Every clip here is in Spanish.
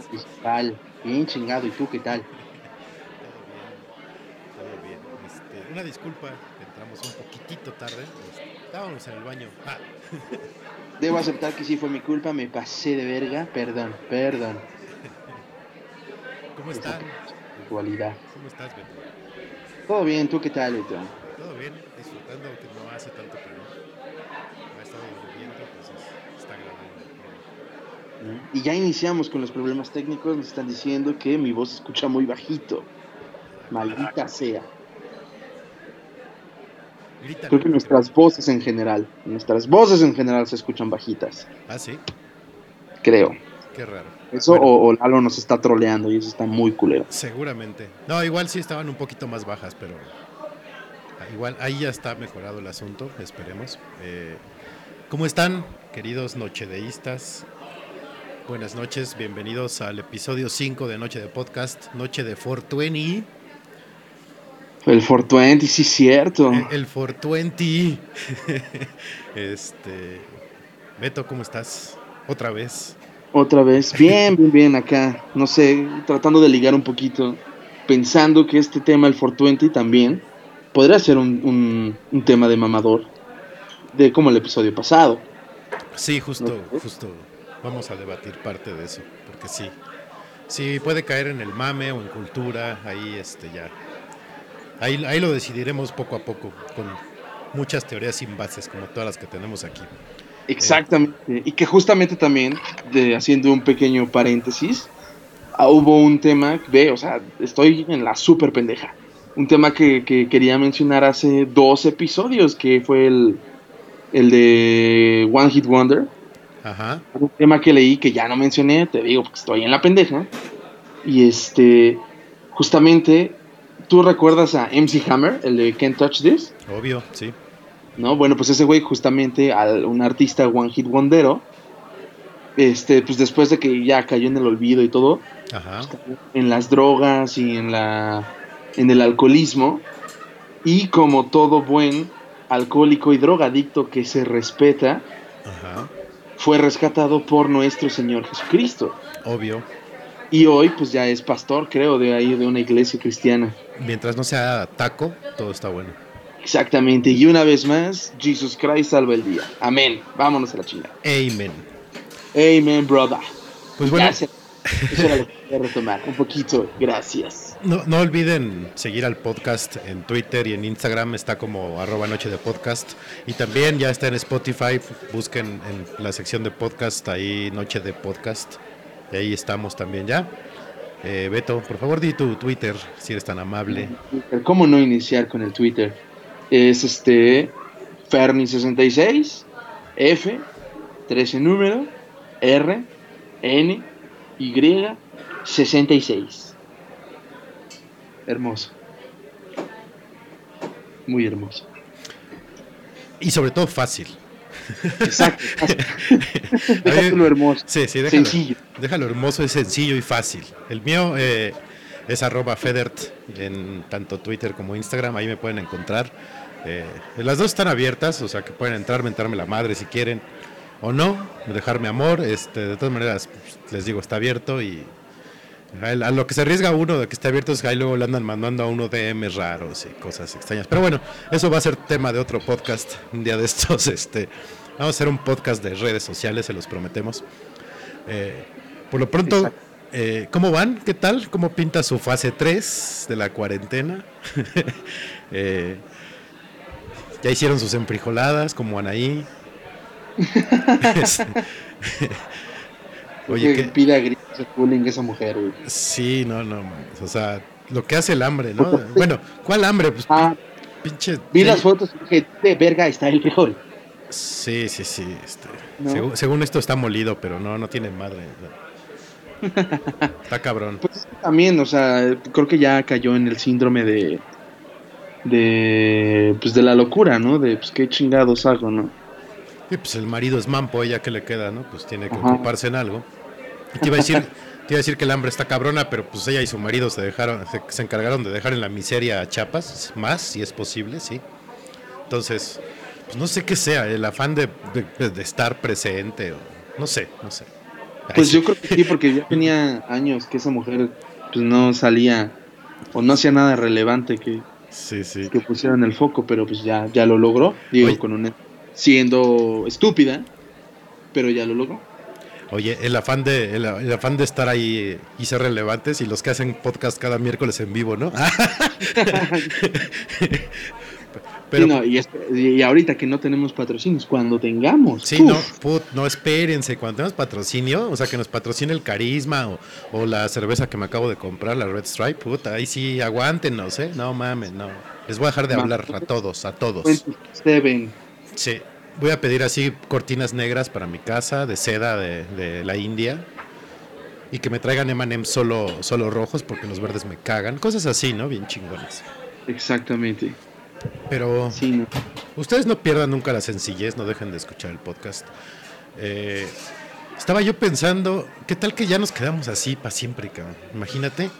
Fresquita fiscal. Bien chingado. ¿Y tú qué tal? Todo bien. Este, una disculpa, entramos un poquitito tarde. este, estábamos en el baño. Ah, Debo aceptar que sí fue mi culpa. Me pasé de verga. Perdón, perdón. ¿cómo están? Actualidad. ¿Cómo estás, Beto? Todo bien. ¿Tú qué tal, Beto? Todo bien, disfrutando que no hace tanto calor. Ha estado lloviendo, pues es- está agradable. el clima. Y ya iniciamos con los problemas técnicos. Nos están diciendo que mi voz se escucha muy bajito. Maldita sea. Creo que nuestras voces en general, nuestras voces en general se escuchan bajitas. Ah, sí, Creo. qué raro. Eso Bueno, o, o Lalo nos está troleando y eso está muy culero. Seguramente. No, igual sí estaban un poquito más bajas, pero igual ahí ya está mejorado el asunto, esperemos. Eh, ¿Cómo están, queridos nochedeístas? Buenas noches, bienvenidos al episodio 5 de Noche de Podcast, Noche de 420. El 420, sí, cierto. Eh, El 420. este. Beto, ¿cómo estás? Otra vez. Otra vez, bien, bien, bien acá, no sé, tratando de ligar un poquito, pensando que este tema, el 420 también, podría ser un, un- un tema de mamador, de como el episodio pasado. Sí, justo, ¿No? justo. Vamos a debatir parte de eso, porque sí. Sí, puede caer en el mame o en cultura, ahí este ya. Ahí, ahí lo decidiremos poco a poco, con muchas teorías sin bases, como todas las que tenemos aquí. Exactamente, y que justamente también, de, haciendo un pequeño paréntesis, ah, hubo un tema, ve, o sea, estoy en la súper pendeja, un tema que, que quería mencionar hace dos episodios, que fue el, el de One Hit Wonder. Ajá. un tema que leí que ya no mencioné, te digo, porque estoy en la pendeja. Y este, justamente, ¿tú recuerdas a MC Hammer, el de Can't Touch This? Obvio, sí. ¿No? Bueno, pues ese güey, justamente, al, un artista One Hit Wondero, este, pues después de que ya cayó en el olvido y todo, Ajá. en las drogas y en la en el alcoholismo y como todo buen alcohólico y drogadicto que se respeta Ajá. Fue rescatado por nuestro Señor Jesucristo Obvio. y hoy pues ya es pastor creo de ahí de una iglesia cristiana Mientras no sea taco, todo está bueno. exactamente y una vez más Jesus Christ salva el día amén vámonos a la chingada Amen. amen brother Pues bueno, Gracias. Eso era lo que quería retomar un poquito gracias No, no olviden seguir al podcast en Twitter y en Instagram, está como arroba noche de podcast. Y también ya está en Spotify, busquen en la sección de podcast ahí noche de podcast. Y ahí estamos también ya. Eh, Beto, por favor di tu Twitter, si eres tan amable. ¿Cómo no iniciar con el Twitter? Es este Ferni66, F, 13 número, R, N, Y66. Hermoso. Muy hermoso. Y sobre todo fácil. Exacto. déjalo hermoso. Sí, sí, déjalo, sencillo. Déjalo hermoso, es sencillo y fácil. El mío eh, es arroba Federt en tanto Twitter como Instagram, ahí me pueden encontrar. Eh, las dos están abiertas, o sea que pueden entrar, mentarme la madre si quieren o no, dejarme amor. Este, de todas maneras, pues, les digo, está abierto y a lo que se arriesga uno de que esté abierto es que ahí luego le andan mandando a uno DMs raros y cosas extrañas. Pero bueno, eso va a ser tema de otro podcast un día de estos. Este, vamos a hacer un podcast de redes sociales, se los prometemos. Eh, por lo pronto, eh, ¿cómo van? ¿Qué tal? ¿Cómo pinta su fase 3 de la cuarentena? Eh, ya hicieron sus enfrijoladas como Anaí. Oye, que pida gritos bullying esa mujer, güey. Sí, no, no, o sea, lo que hace el hambre, ¿no? bueno, ¿cuál hambre? Pues ah, pinche. Vi las fotos y dije, de verga está el frijol. Sí, sí, sí. Este, según, esto está molido, pero no, no tiene madre. está cabrón. Pues también, o sea, creo que ya cayó en el síndrome de. de. pues de la locura, ¿no? De pues qué chingados hago, ¿no? Y pues el marido es mampo, ella que le queda, ¿no? Pues tiene que ocuparse en algo. Y te iba a decir, te iba a decir que el hambre está cabrona, pero pues ella y su marido se dejaron, se, encargaron de dejar en la miseria a Chapas, más si es posible, sí. Entonces, pues no sé qué sea, el afán de, estar presente, o, no sé, no sé. pues yo creo que sí, porque ya tenía años que esa mujer pues no salía o no hacía nada relevante que, sí, sí. que pusiera en el foco, pero pues ya, ya lo logró, digo, con un siendo estúpida, pero ya lo logró. Oye, el afán de el, afán de estar ahí y ser relevantes y los que hacen podcast cada miércoles en vivo, ¿no? Pero, y, ahorita que no tenemos patrocinios, cuando tengamos. Sí, no, no, espérense, cuando tenemos patrocinio, o sea, que nos patrocine el carisma o, la cerveza que me acabo de comprar, la Red Stripe, puta, ahí sí, aguántenos, ¿eh? No mames, no. Les voy a dejar de hablar a todos, a todos. Sí, voy a pedir así cortinas negras para mi casa, de seda de, la India. Y que me traigan M&M solo, solo rojos porque los verdes me cagan. Cosas así, ¿no? Bien chingones. Exactamente. Pero ustedes no pierdan nunca la sencillez, no dejen de escuchar el podcast. Eh, estaba yo pensando, ¿qué tal que ya nos quedamos así para siempre, cabrón? Imagínate.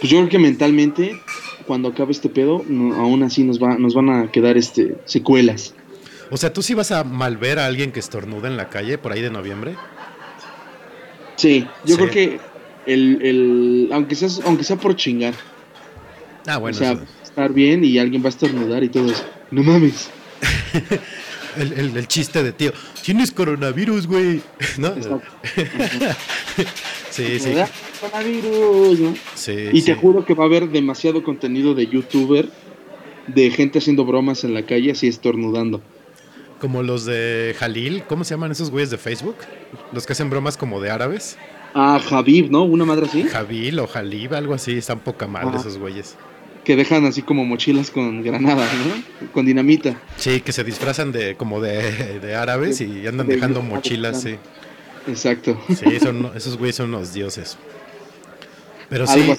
Pues yo creo que mentalmente, cuando acabe este pedo, aún así nos, va, nos van a quedar este secuelas. O sea, ¿tú sí vas a malver a alguien que estornuda en la calle por ahí de noviembre? Sí, yo creo que el, el, aunque sea, aunque sea por chingar. Ah, bueno. O sea, estar bien y alguien va a estornudar y todo eso. No mames. el, el, chiste de tío, tienes coronavirus, güey. ¿No? sí, sí. Coronavirus, ¿no? Sí, y te juro que va a haber demasiado contenido de youtuber de gente haciendo bromas en la calle así estornudando. Como los de Jalil, ¿cómo se llaman esos güeyes de Facebook? Los que hacen bromas como de árabes. Ah, Javib, ¿no? Una madre así. Jabil o Jalib, algo así, están poca madre esos güeyes. Que dejan así como mochilas con granadas, ¿no? Con dinamita. Sí, que se disfrazan de como de, árabes y andan dejando mochilas, sí. Exacto. Sí, son, esos güeyes son los dioses. Pero sí,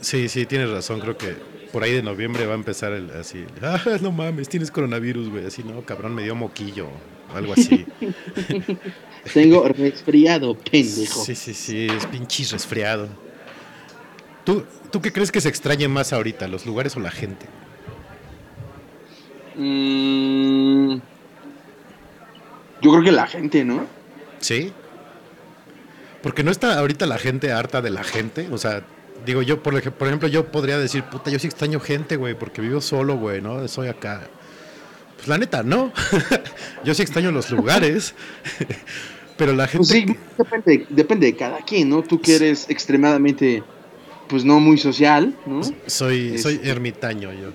sí, sí, tienes razón, creo que por ahí de noviembre va a empezar el, así, ah, no mames, tienes coronavirus, güey, así, no, cabrón, me dio moquillo, algo así. Tengo resfriado, pendejo. Sí, sí, sí, es pinchis resfriado. ¿Tú, ¿Tú qué crees que se extrañe más ahorita, los lugares o la gente? Mm, yo creo que la gente, ¿no? Sí. Porque no está ahorita la gente harta de la gente, o sea, digo yo, por, por ejemplo, yo podría decir, puta, yo sí extraño gente, güey, porque vivo solo, güey, ¿no? Soy acá. Pues la neta, no. yo sí extraño los lugares. pero la pues gente. Pues sí, depende, de cada quien, ¿no? Tú que eres extremadamente, pues no muy social, ¿no? Soy, soy ermitaño yo.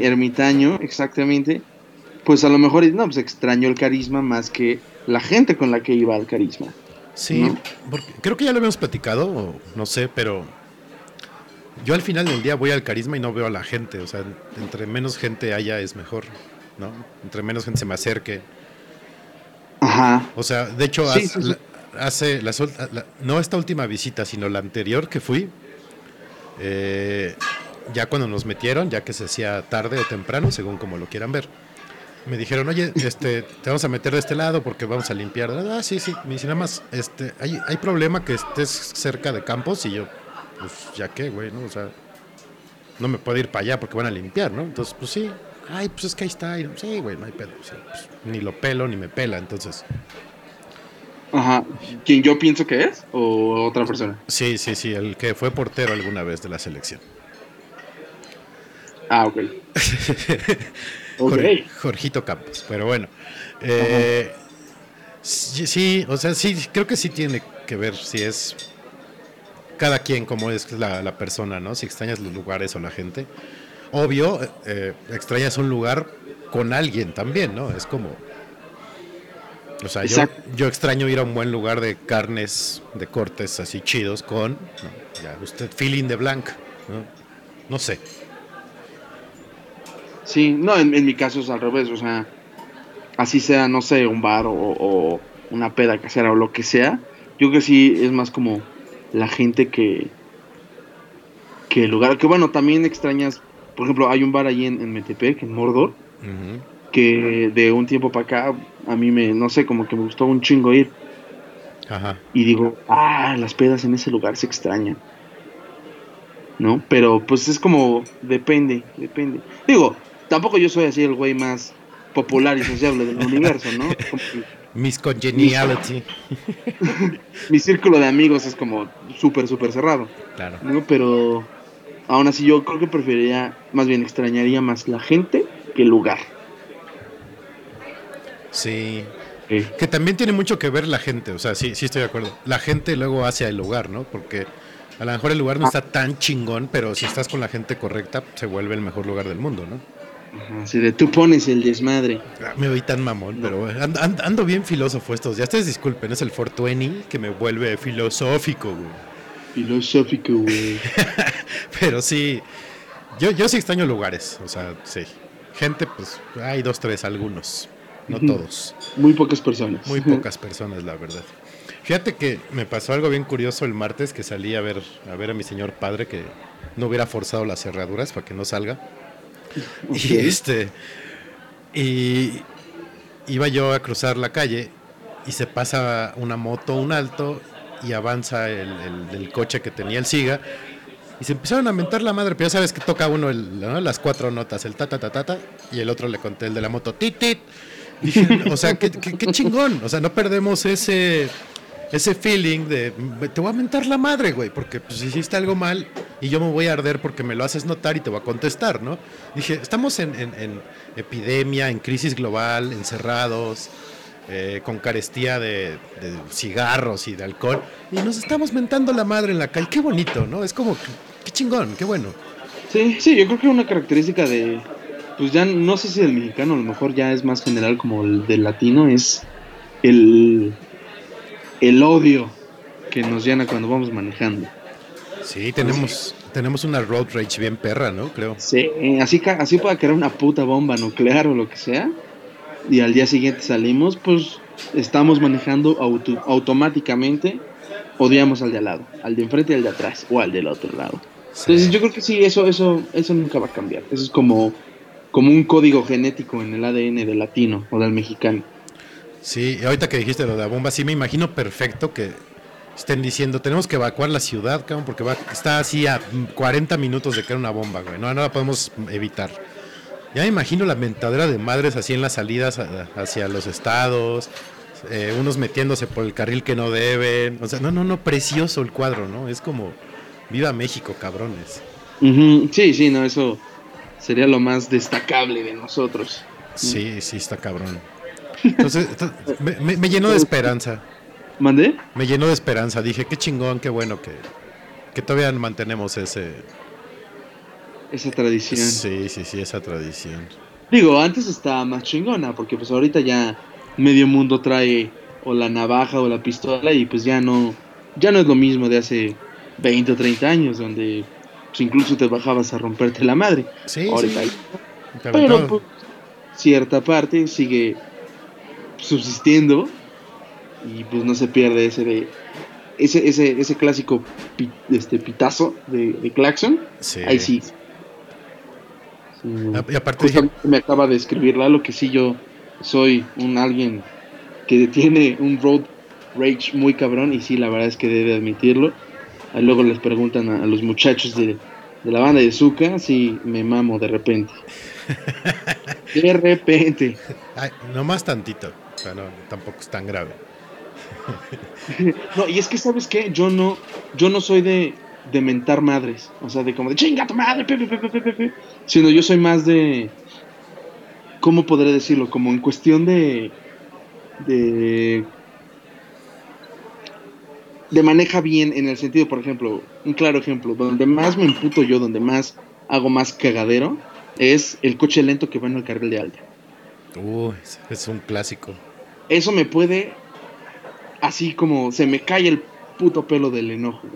ermitaño, exactamente. Pues a lo mejor, no, pues extraño el carisma más que la gente con la que iba al carisma. Sí, porque creo que ya lo habíamos platicado, no sé, pero yo al final del día voy al carisma y no veo a la gente. O sea, entre menos gente haya es mejor, ¿no? Entre menos gente se me acerque. Ajá. O sea, de hecho, hace, la, la- no esta última visita, sino la anterior que fui, eh, ya cuando nos metieron, ya que se hacía tarde o temprano, según como lo quieran ver, me dijeron, oye, este, te vamos a meter de este lado porque vamos a limpiar. Ah, sí, sí. Me dice, nada más, este, ¿hay, hay problema que estés cerca de campos y yo, pues, ya qué, güey, ¿no? O sea, no me puedo ir para allá porque van a limpiar, ¿no? Entonces, pues sí. Ay, pues es que ahí está. Y, sí, güey, no hay pedo. Pues, ni lo pelo ni me pela, entonces. Ajá. ¿Quién yo pienso que es? ¿O otra persona? Sí, sí, sí, el que fue portero alguna vez de la selección. Ah, ok. ok. Jor- Jorgito Campos, pero bueno. eh, sí, sí, o sea, sí, creo que sí tiene que ver si es cada quien como es la, la persona, ¿no? Si extrañas los lugares o la gente. Obvio, eh, extrañas un lugar con alguien también, ¿no? Es como... O sea, yo, yo extraño ir a un buen lugar de carnes, de cortes así chidos con, ¿no? ya usted, feeling de blanc, ¿no? No sé. Sí, no, en, en mi caso es al revés, o sea, así sea, no sé, un bar o, o una peda casera o lo que sea, yo creo que sí es más como la gente que, que el lugar, que bueno, también extrañas, por ejemplo, hay un bar ahí en, en Metepec, en Mordor, que de un tiempo para acá a mí me, no sé, como que me gustó un chingo ir Ajá. y digo, ah, las pedas en ese lugar se extrañan. ¿No? Pero pues es como, depende, depende. Digo, tampoco yo soy así el güey más popular y sociable del universo, ¿no? Miss Congeniality. mi círculo de amigos es como súper, súper cerrado, Claro. ¿no? Pero aún así yo creo que preferiría, más bien extrañaría más la gente que el lugar. Sí. Que también tiene mucho que ver la gente, o sea, sí, sí estoy de acuerdo. La gente luego hacia el lugar, ¿no? Porque a lo mejor el lugar no está tan chingón, pero si estás con la gente correcta, se vuelve el mejor lugar del mundo, ¿no? ajá, así de tú pones el desmadre. Ah, Me oí tan mamón, pero ando, ando- ando bien filósofo estos. Ya ustedes disculpen, es el 420 que me vuelve filosófico, güey. Filosófico, güey. Pero sí, yo, yo sí extraño lugares, o sea, sí. Gente, pues hay dos, tres, algunos, no todos. Muy pocas personas. Muy pocas personas, la verdad. Fíjate que me pasó algo bien curioso el martes que salí a ver a ver a mi señor padre que no hubiera forzado las cerraduras para que no salga. Y este y iba yo a cruzar la calle y se pasa una moto, un alto y avanza el, el- el coche que tenía el Siga y se empezaron a mentar la madre, pero ya sabes que toca uno el- ¿no? las cuatro notas, el ta ta ta ta ta y el otro le conté el de la moto tit tit. Dije, o sea, qué, qué- chingón, o sea, no perdemos ese ese feeling de te voy a mentar la madre, güey, porque pues hiciste algo mal y yo me voy a arder porque me lo haces notar y te voy a contestar, ¿no? Dije, estamos en, epidemia, en crisis global, encerrados, eh, con carestía de, de cigarros y de alcohol, y nos estamos mentando la madre en la calle. Qué bonito, ¿no? Es como, qué chingón, qué bueno. Sí, sí, yo creo que una característica de, pues ya no sé si del mexicano, a lo mejor ya es más general como el del latino, es el, el odio que nos llena cuando vamos manejando. Sí, tenemos, tenemos una road rage bien perra, ¿no? Creo. Sí, así, así pueda caer una puta bomba nuclear o lo que sea, y al día siguiente salimos, pues estamos manejando auto- automáticamente, odiamos al de al lado, al de enfrente y al de atrás, o al del otro lado. Entonces yo creo que sí, eso, eso, eso nunca va a cambiar. Eso es como, como un código genético en el ADN del latino o del mexicano. Sí, y ahorita que dijiste lo de la bomba, sí me imagino perfecto que estén diciendo, tenemos que evacuar la ciudad, cabrón, porque va, está así a 40 minutos de caer una bomba, güey. No, no la podemos evitar. Ya me imagino la mentadera de madres así en las salidas hacia los estados, eh, unos metiéndose por el carril que no deben. O sea, no, no, no, precioso el cuadro, ¿no? Es como, viva México, cabrones. Sí, sí, no, eso sería lo más destacable de nosotros. Sí, sí, está cabrón. Entonces, me- me llenó de esperanza. ¿Mandé? Me llenó de esperanza. Dije, qué chingón, qué bueno que, que todavía mantenemos ese. Esa tradición. Sí, sí, sí, esa tradición. Digo, antes estaba más chingona, porque pues ahorita ya medio mundo trae o la navaja o la pistola y pues ya no, ya no es lo mismo de hace 20 o 30 años, donde pues, incluso te bajabas a romperte la madre. Sí, ahorita sí. Pero Pero, pues, cierta parte sigue subsistiendo y pues no se pierde ese de ese, ese, ese clásico pi- este pitazo de, de claxon. Sí. Ahí sí. Sí. Y aparte dije, me acaba de escribir Lalo que sí yo soy un alguien que tiene un road rage muy cabrón y sí la verdad es que debe admitirlo. Ahí luego les preguntan a, a los muchachos de, de la banda de Zuka si me mamo de repente. De repente. ay, nomás tantito. O sea, no, tampoco es tan grave. No, y es que sabes qué, yo no, yo no soy de, de mentar madres, o sea, de como de chinga tu madre, pe, pe, pe, pe, pe, pe, pe", sino yo soy más de, ¿cómo podré decirlo? Como en cuestión de, de, de maneja bien en el sentido, por ejemplo, un claro ejemplo, donde más me emputo yo, donde más hago más cagadero, es el coche lento que va en el carril de alta. Uy, es- un clásico. eso me puede, así como se me cae el puto pelo del enojo.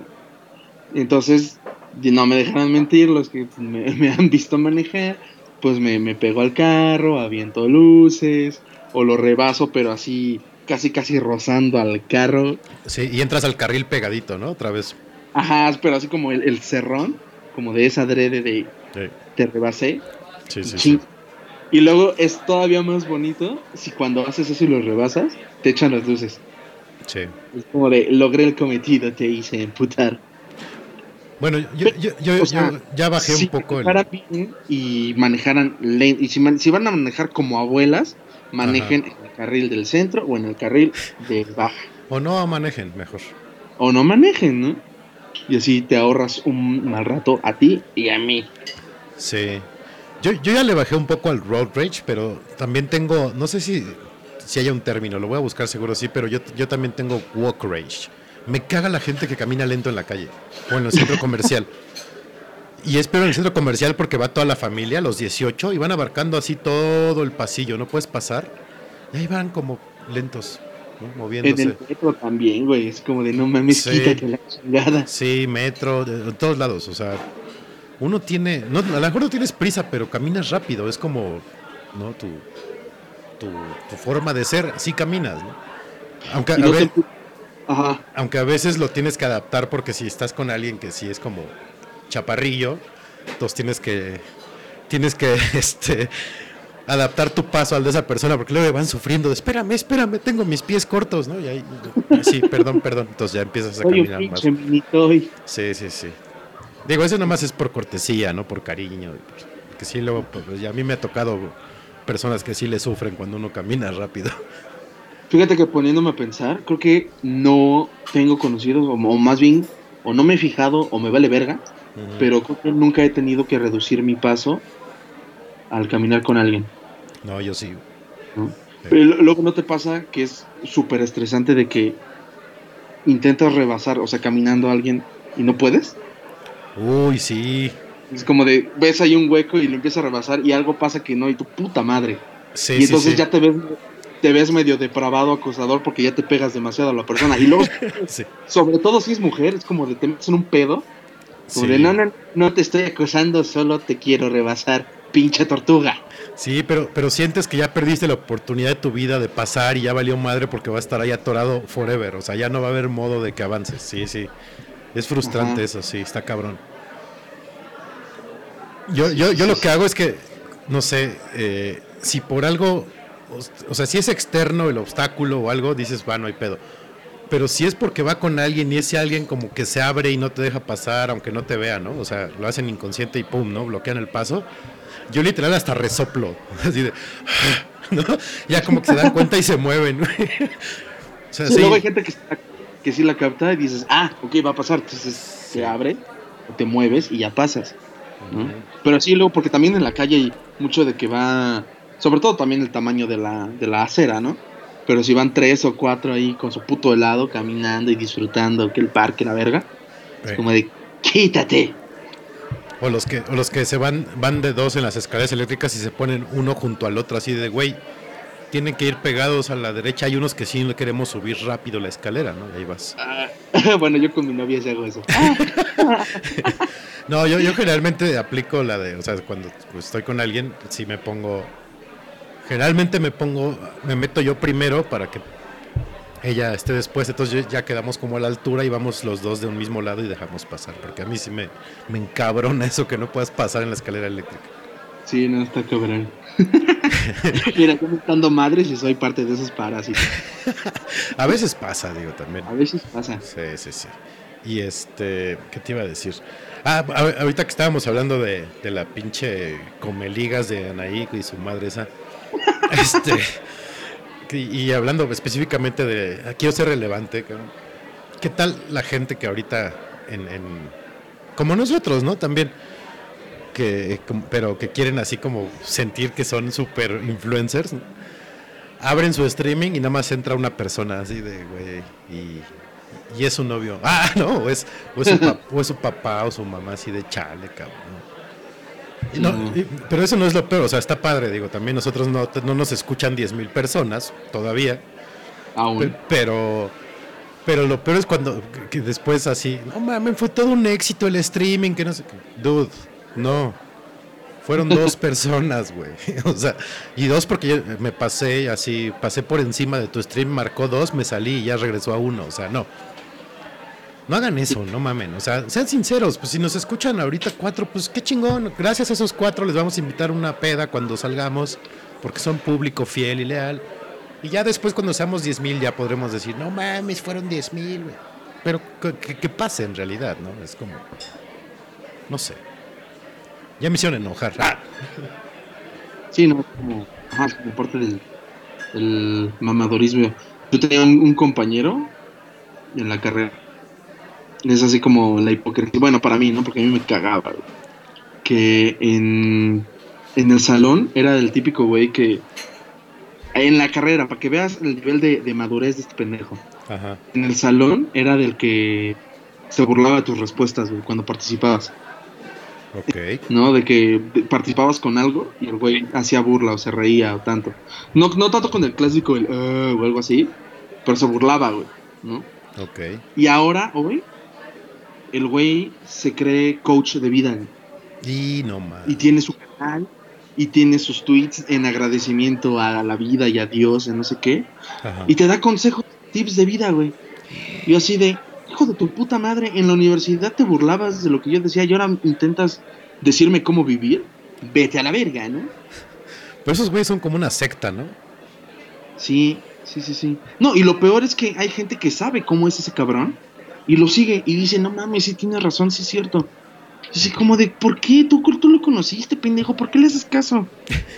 Entonces, no me dejarán mentir los que me, me han visto manejar, pues me, me pego al carro, aviento luces, o lo rebaso, pero así, casi casi rozando al carro. Sí, y entras al carril pegadito, ¿no? Otra vez. Ajá, pero así como el, el cerrón, como de esa adrede de Sí, te rebasé. sí, sí. Sí. Y luego es todavía más bonito si cuando haces eso y lo rebasas, te echan las luces. sí. Es como de, logré el cometido, te hice emputar. Bueno, yo, yo, yo- O sea, yo ya bajé si un poco el... bien y manejaran lento, y si, man- si van a manejar como abuelas, manejen carril del centro o en el carril de baja. O no manejen, mejor. O no manejen, ¿no? Y así te ahorras un mal rato a ti y a mí. Sí. Yo, yo ya le bajé un poco al road rage, pero también tengo, no sé si, si haya un término, lo voy a buscar seguro sí, pero yo, yo también tengo walk rage. Me caga la gente que camina lento en la calle o en el centro comercial. Y es peor en el centro comercial porque va toda la familia, los 18, y van abarcando así todo el pasillo, no puedes pasar. Y ahí van como lentos, ¿no? En moviéndose. el metro también, güey. Es como de no mames, Sí. quítate la chingada. Sí, metro, de, de todos lados, o sea, uno tiene, no, a lo mejor no tienes prisa, pero caminas rápido, es como, ¿no? Tu, tu, tu forma de ser, así caminas, ¿no? Aunque a, te- Ajá. aunque a veces lo tienes que adaptar porque si estás con alguien que sí es como chaparrillo, entonces tienes que, tienes que, este, adaptar tu paso al de esa persona porque luego van sufriendo, de, espérame, espérame, tengo mis pies cortos, ¿no? Y ahí, sí, perdón, perdón, entonces ya empiezas a caminar más. Sí, sí, sí. Digo, eso nomás es por cortesía, no por cariño. Que sí, luego, pues, ya a mí me ha tocado personas que sí le sufren cuando uno camina rápido. Fíjate que poniéndome a pensar, creo que no tengo conocidos, o, o más bien, o no me he fijado, o me vale verga, pero creo que nunca he tenido que reducir mi paso al caminar con alguien. No, yo sí. ¿no? Sí. Pero luego no te pasa que es súper estresante de que intentas rebasar, o sea, caminando a alguien y no puedes. Uy, sí. Es como de, ves ahí un hueco y lo empiezas a rebasar y algo pasa que no, y tu puta madre. Sí, y entonces sí. ya te ves, te ves medio depravado, acosador, porque ya te pegas demasiado a la persona. Y luego, sobre todo si es mujer, es como de te metes en un pedo. Como de, no, no, no te estoy acosando, solo te quiero rebasar, pinche tortuga. Sí, pero, pero sientes que ya perdiste la oportunidad de tu vida de pasar y ya valió madre porque va a estar ahí atorado forever. O sea, ya no va a haber modo de que avances. Sí, sí. Es frustrante eso, sí, está cabrón. Yo, yo, yo lo que hago es que, no sé, eh, si por algo, o, o sea, si es externo el obstáculo o algo, dices, va, no hay pedo. Pero si es porque va con alguien y ese alguien como que se abre y no te deja pasar, aunque no te vea, ¿no? O sea, lo hacen inconsciente y pum, ¿no? Bloquean el paso. Yo literal hasta resoplo, así de, ¿no? Ya como que se dan cuenta y se mueven. o sea, Sí, sí, Luego hay gente que, que sí la capta y dices, ah, ok, va a pasar. Entonces se abre, te mueves y ya pasas. ¿no? Pero sí, luego, porque también en la calle hay mucho de que va, sobre todo también el tamaño de la, de la acera, ¿no? Pero si van tres o cuatro ahí con su puto helado, caminando y disfrutando que el parque, la verga, es como de, quítate. O los que, o los que se van, van de dos en las escaleras eléctricas y se ponen uno junto al otro, así de güey, tienen que ir pegados a la derecha. Hay unos que sí le queremos subir rápido la escalera, ¿no? Ahí vas. Ah, bueno, yo con mi novia sí hago eso. No, yo, yo generalmente aplico la de, o sea, cuando pues, estoy con alguien, sí me pongo, generalmente me pongo, me meto yo primero para que ella esté después, entonces ya quedamos como a la altura y vamos los dos de un mismo lado y dejamos pasar, porque a mí sí me, me encabrona eso que no puedas pasar en la escalera eléctrica. Sí, no, está cabrón. Mira, yo estando madres y soy parte de esos parásitos. a veces pasa, digo, también. A veces pasa. Sí, sí, sí. Y este, ¿qué te iba a decir? Ah, ahorita que estábamos hablando de, de la pinche comeligas de Anaí y su madre esa. Este, y hablando específicamente de, ah, quiero ser relevante, ¿qué tal la gente que ahorita, en, como nosotros, ¿no? También, que, pero que quieren así como sentir que son super influencers, abren su streaming y nada más entra una persona así de, güey, y, es su novio. Ah, no, o es, o es, su, papá o su mamá así de chale, cabrón. No, pero eso no es lo peor, o sea, está padre, digo, también nosotros no, no nos escuchan 10.000 mil personas todavía. Aún. Pero, pero lo peor es cuando que después así, no mames, fue todo un éxito el streaming, que no sé qué. Dude, no. Fueron dos personas, güey. O sea, y dos porque me pasé así, pasé por encima de tu stream, marcó dos, me salí y ya regresó a uno. O sea, no. No hagan eso, no mamen. O sea, sean sinceros. Pues si nos escuchan ahorita cuatro, pues qué chingón. Gracias a esos cuatro les vamos a invitar una peda cuando salgamos, porque son público fiel y leal. Y ya después, cuando seamos diez mil, ya podremos decir, no mames, fueron diez mil, Pero que, pase en realidad, ¿no? Es como. No sé. Ya me hicieron enojar. Ah. Sí, no, como. Ajá, como parte del, mamadorismo. Yo tenía un compañero en la carrera es así como la hipocresía. Bueno, para mí, ¿no? Porque a mí me cagaba, Que en, en el salón era el típico güey que. En la carrera, para que veas el nivel de, madurez de este pendejo. Ajá. En el salón era del que se burlaba de tus respuestas, güey, cuando participabas. Ok. ¿No? De que participabas con algo y el güey hacía burla o se reía o tanto. No, no tanto con el clásico, el uh, o algo así, pero se burlaba, güey, ¿no? Ok. Y ahora, hoy, el güey se cree coach de vida. Y no más. Y tiene su canal y tiene sus tweets en agradecimiento a la vida y a Dios, en no sé qué. Y te da consejos, tips de vida, güey. Yo así de, hijo de tu puta madre, en la universidad te burlabas de lo que yo decía y ahora intentas decirme cómo vivir. Vete a la verga, ¿no? Pero esos güeyes son como una secta, ¿no? Sí, sí, sí, sí. No, y lo peor es que hay gente que sabe cómo es ese cabrón y lo sigue y dice, no mames, sí tiene razón, sí es cierto. Dice como de, ¿por qué? ¿Tú, tú lo conociste, pendejo, ¿por qué le haces caso?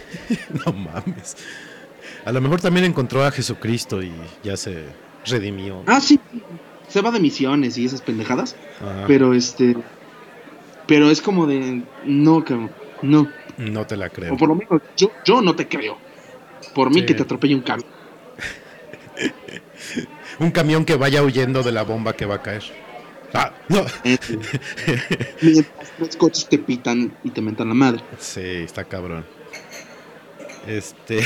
no mames. A lo mejor también encontró a Jesucristo y ya se redimió. Ah, sí. Se va de misiones y esas pendejadas. Pero este. Pero es como de. No, cabrón. No. No te la creo. O por lo menos yo, yo no te creo. Por mí que te atropelle un camión. un camión que vaya huyendo de la bomba que va a caer. Ah, no. los coches te pitan y te mentan la madre. Sí, está cabrón. Este,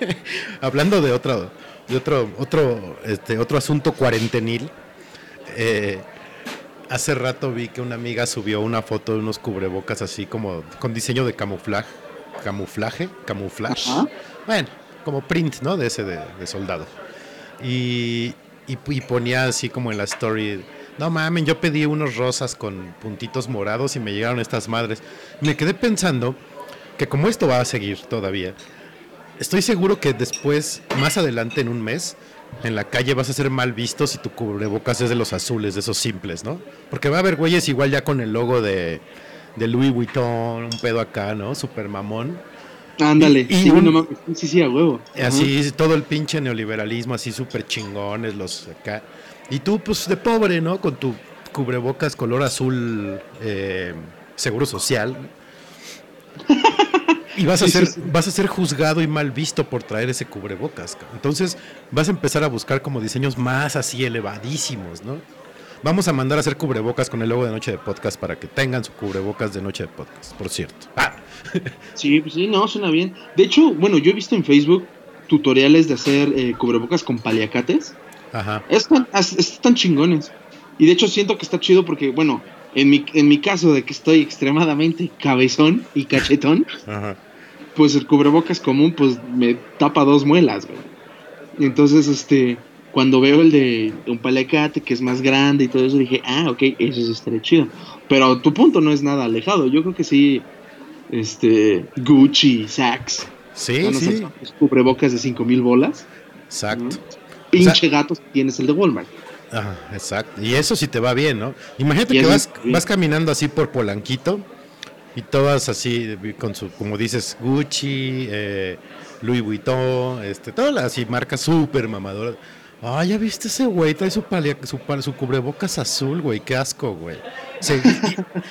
hablando de otro, de otro, otro, este, otro asunto cuarentenil. Eh, hace rato vi que una amiga subió una foto de unos cubrebocas así como con diseño de camuflaje, camuflaje, camuflaje. Bueno, como print, ¿no? De ese de, de soldado. Y, y, ponía así como en la story, no mames, yo pedí unos rosas con puntitos morados y me llegaron estas madres. Me quedé pensando que como esto va a seguir todavía, estoy seguro que después, más adelante en un mes, en la calle vas a ser mal visto si tu cubrebocas es de los azules, de esos simples, ¿no? Porque va a haber güeyes igual ya con el logo de, de Louis Vuitton, un pedo acá, ¿no? Super mamón Ándale, sí, sí, sí, a huevo. Así, todo el pinche neoliberalismo, así súper chingones, los acá. Y tú, pues, de pobre, ¿no? Con tu cubrebocas color azul, eh, seguro social. Y vas a ser, vas a ser juzgado y mal visto por traer ese cubrebocas. Entonces, vas a empezar a buscar como diseños más así elevadísimos, ¿no? Vamos a mandar a hacer cubrebocas con el logo de Noche de Podcast para que tengan su cubrebocas de Noche de Podcast, por cierto. Ah. Sí, pues sí, no, suena bien. De hecho, bueno, yo he visto en Facebook tutoriales de hacer eh, cubrebocas con paliacates. Ajá. Están, están chingones. Y de hecho siento que está chido porque, bueno, en mi, en mi caso de que estoy extremadamente cabezón y cachetón, pues el cubrebocas común pues me tapa dos muelas, güey. Entonces, este, cuando veo el de un paliacate que es más grande y todo eso, dije, ah, ok, eso sí estaría chido. Pero tu punto no es nada alejado. Yo creo que sí, este, Gucci, Saks. Sí, van a sí. cubrebocas de 5000 bolas. Exacto. Pinche gato si tienes el de Walmart. Ajá, exacto. Y eso sí te va bien, ¿no? Imagínate Y que vas, vas caminando así por Polanquito y todas así, con su, como dices, Gucci, eh, Louis Vuitton, este, todas las así marcas súper mamadoras. Ah, ya viste ese güey, trae su, palia- su, cubrebocas azul, güey, qué asco, güey. Se-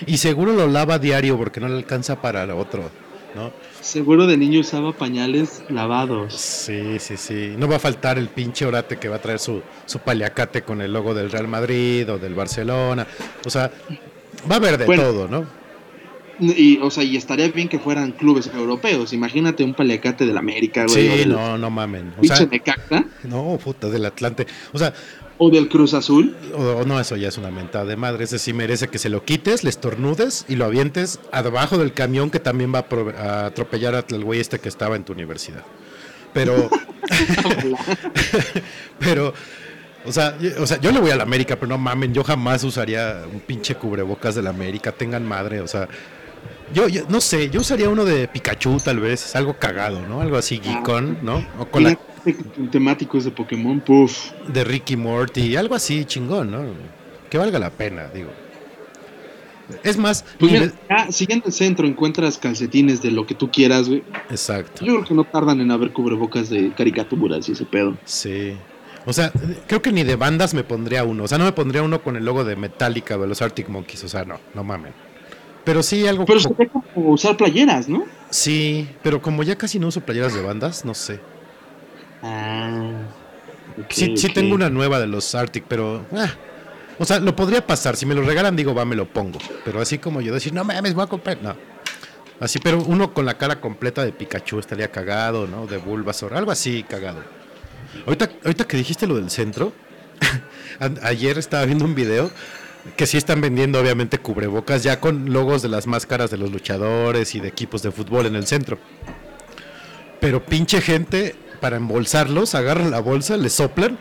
y, y seguro lo lava a diario porque no le alcanza para el otro, ¿no? Seguro de niño usaba pañales lavados. Sí, sí, sí. No va a faltar el pinche orate que va a traer su, su paliacate con el logo del Real Madrid o del Barcelona. O sea, va a haber de Bueno. todo, ¿no? Y, o sea, y estaría bien que fueran clubes europeos. Imagínate un paliacate del América, güey. Sí, del no, no mamen. O sea, Necaxa, no, puta, del Atlante. O sea, o del Cruz Azul. o, o no, eso ya es una mentada de madre. Ese sí merece que se lo quites, le estornudes y lo avientes abajo del camión que también va a, pro- a atropellar al güey este que estaba en tu universidad. Pero, pero, o sea, yo, o sea, yo le voy a la América, pero no mamen, yo jamás usaría un pinche cubrebocas de la América, tengan madre, o sea, yo, yo no sé, yo usaría uno de Pikachu tal vez, algo cagado, ¿no? Algo así geekón, ¿no? O con la temáticos de Pokémon, puff. de Ricky Morty, algo así chingón, ¿no? Que valga la pena, digo. Es más, Pues mira, ya, si en el centro encuentras calcetines de lo que tú quieras, güey. exacto, Yo creo que no tardan en haber cubrebocas de caricaturas y ese pedo. sí. O sea, creo que ni de bandas me pondría uno. O sea, no me pondría uno con el logo de Metallica de los Arctic Monkeys. O sea, no, no mamen. Pero sí algo. Pero co- sería como usar playeras, ¿no? Sí, pero como ya casi no uso playeras de bandas, no sé. Ah. Sí, sí tengo una nueva de los Arctic, pero. ah, o sea, lo podría pasar. Si me lo regalan, digo, va, me lo pongo. Pero así como yo decir, no mames, voy a comprar. No. Así, pero uno con la cara completa de Pikachu estaría cagado, ¿no? De Bulbasaur, algo así cagado. Ahorita, ahorita que dijiste lo del centro, ayer estaba viendo un video que sí están vendiendo obviamente cubrebocas ya con logos de las máscaras de los luchadores y de equipos de fútbol en el centro. Pero pinche gente, para embolsarlos, agarran la bolsa, le soplan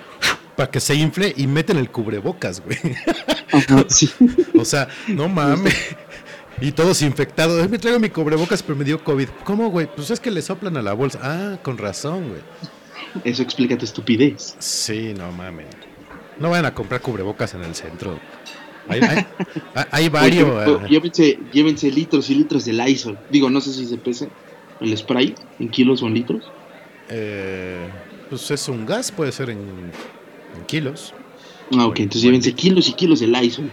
para que se infle y meten el cubrebocas, güey. Ajá, sí. O sea, no mames. Y todos infectados. "Ay, Me traigo mi cubrebocas, pero me dio COVID. ¿Cómo, güey? Pues es que le soplan a la bolsa. Ah, con razón, güey. Eso explica tu estupidez. Sí, no mames. No vayan a comprar cubrebocas en el centro. Hay, hay, hay- hay varios. Llévense, llévense litros y litros de Lysol. Digo, no sé si se pese el spray en kilos o en litros. eh, pues es un gas, puede ser en, en kilos. Ah, ok, entonces llévense kilos y kilos de Lysol.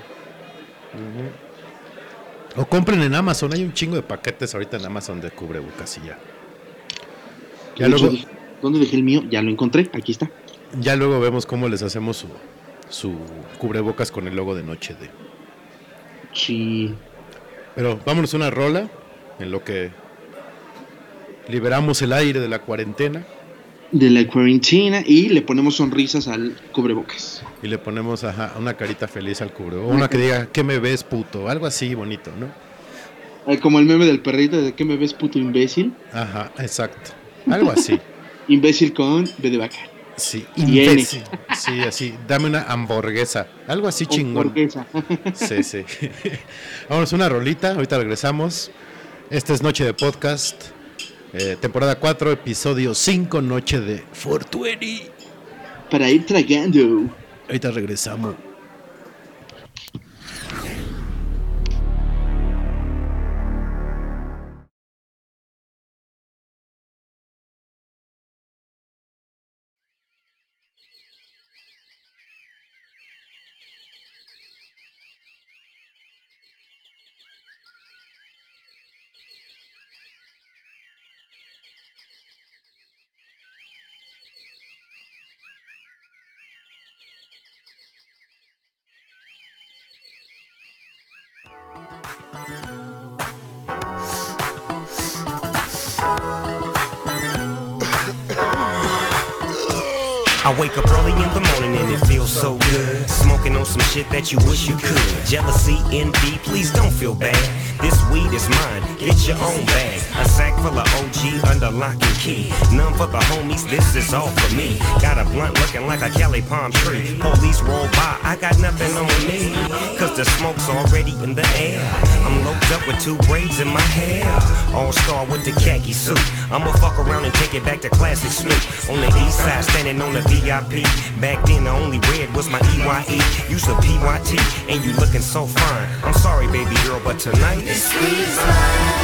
O compren en Amazon. Hay un chingo de paquetes ahorita en Amazon de cubrebocas y ya. Ya luego- dije, ¿Dónde dejé el mío? Ya lo encontré, aquí está. Ya luego vemos cómo les hacemos su, su cubrebocas con el logo de Noche de. Sí. Pero vámonos a una rola en lo que liberamos el aire de la cuarentena De la cuarentena y le ponemos sonrisas al cubrebocas. y le ponemos ajá, una carita feliz al cubrebocas. Una que diga, ¿qué me ves, puto? Algo así bonito, ¿no? Como el meme del perrito de que me ves puto imbécil. Ajá, exacto. Algo así. Imbécil con B de vaca. Sí, imbécil. Sí, así. Dame una hamburguesa. Algo así chingón. Hamburguesa. Sí, sí. Vámonos una rolita, ahorita regresamos. Esta es Noche de Podcast, eh, temporada 4, episodio 5, Noche de Fortuny. Para ir tragando. Ahorita regresamos. That you wish you could. Jealousy, envy, please don't feel bad. Is mine, get your own bag. A sack full of OG under lock and key. None for the homies, this is all for me. Got a blunt looking like a Cali palm tree. Police roll by, I got nothing on me. Cause the smoke's already in the air. I'm loped up with two braids in my hair. All star with the khaki suit. I'ma fuck around and take it back to classic Snoop. On the east side, standing on the VIP. Back then, the only red was my EYE. Use a PYT, and you looking so fine. I'm sorry, baby girl, but tonight. This weed is.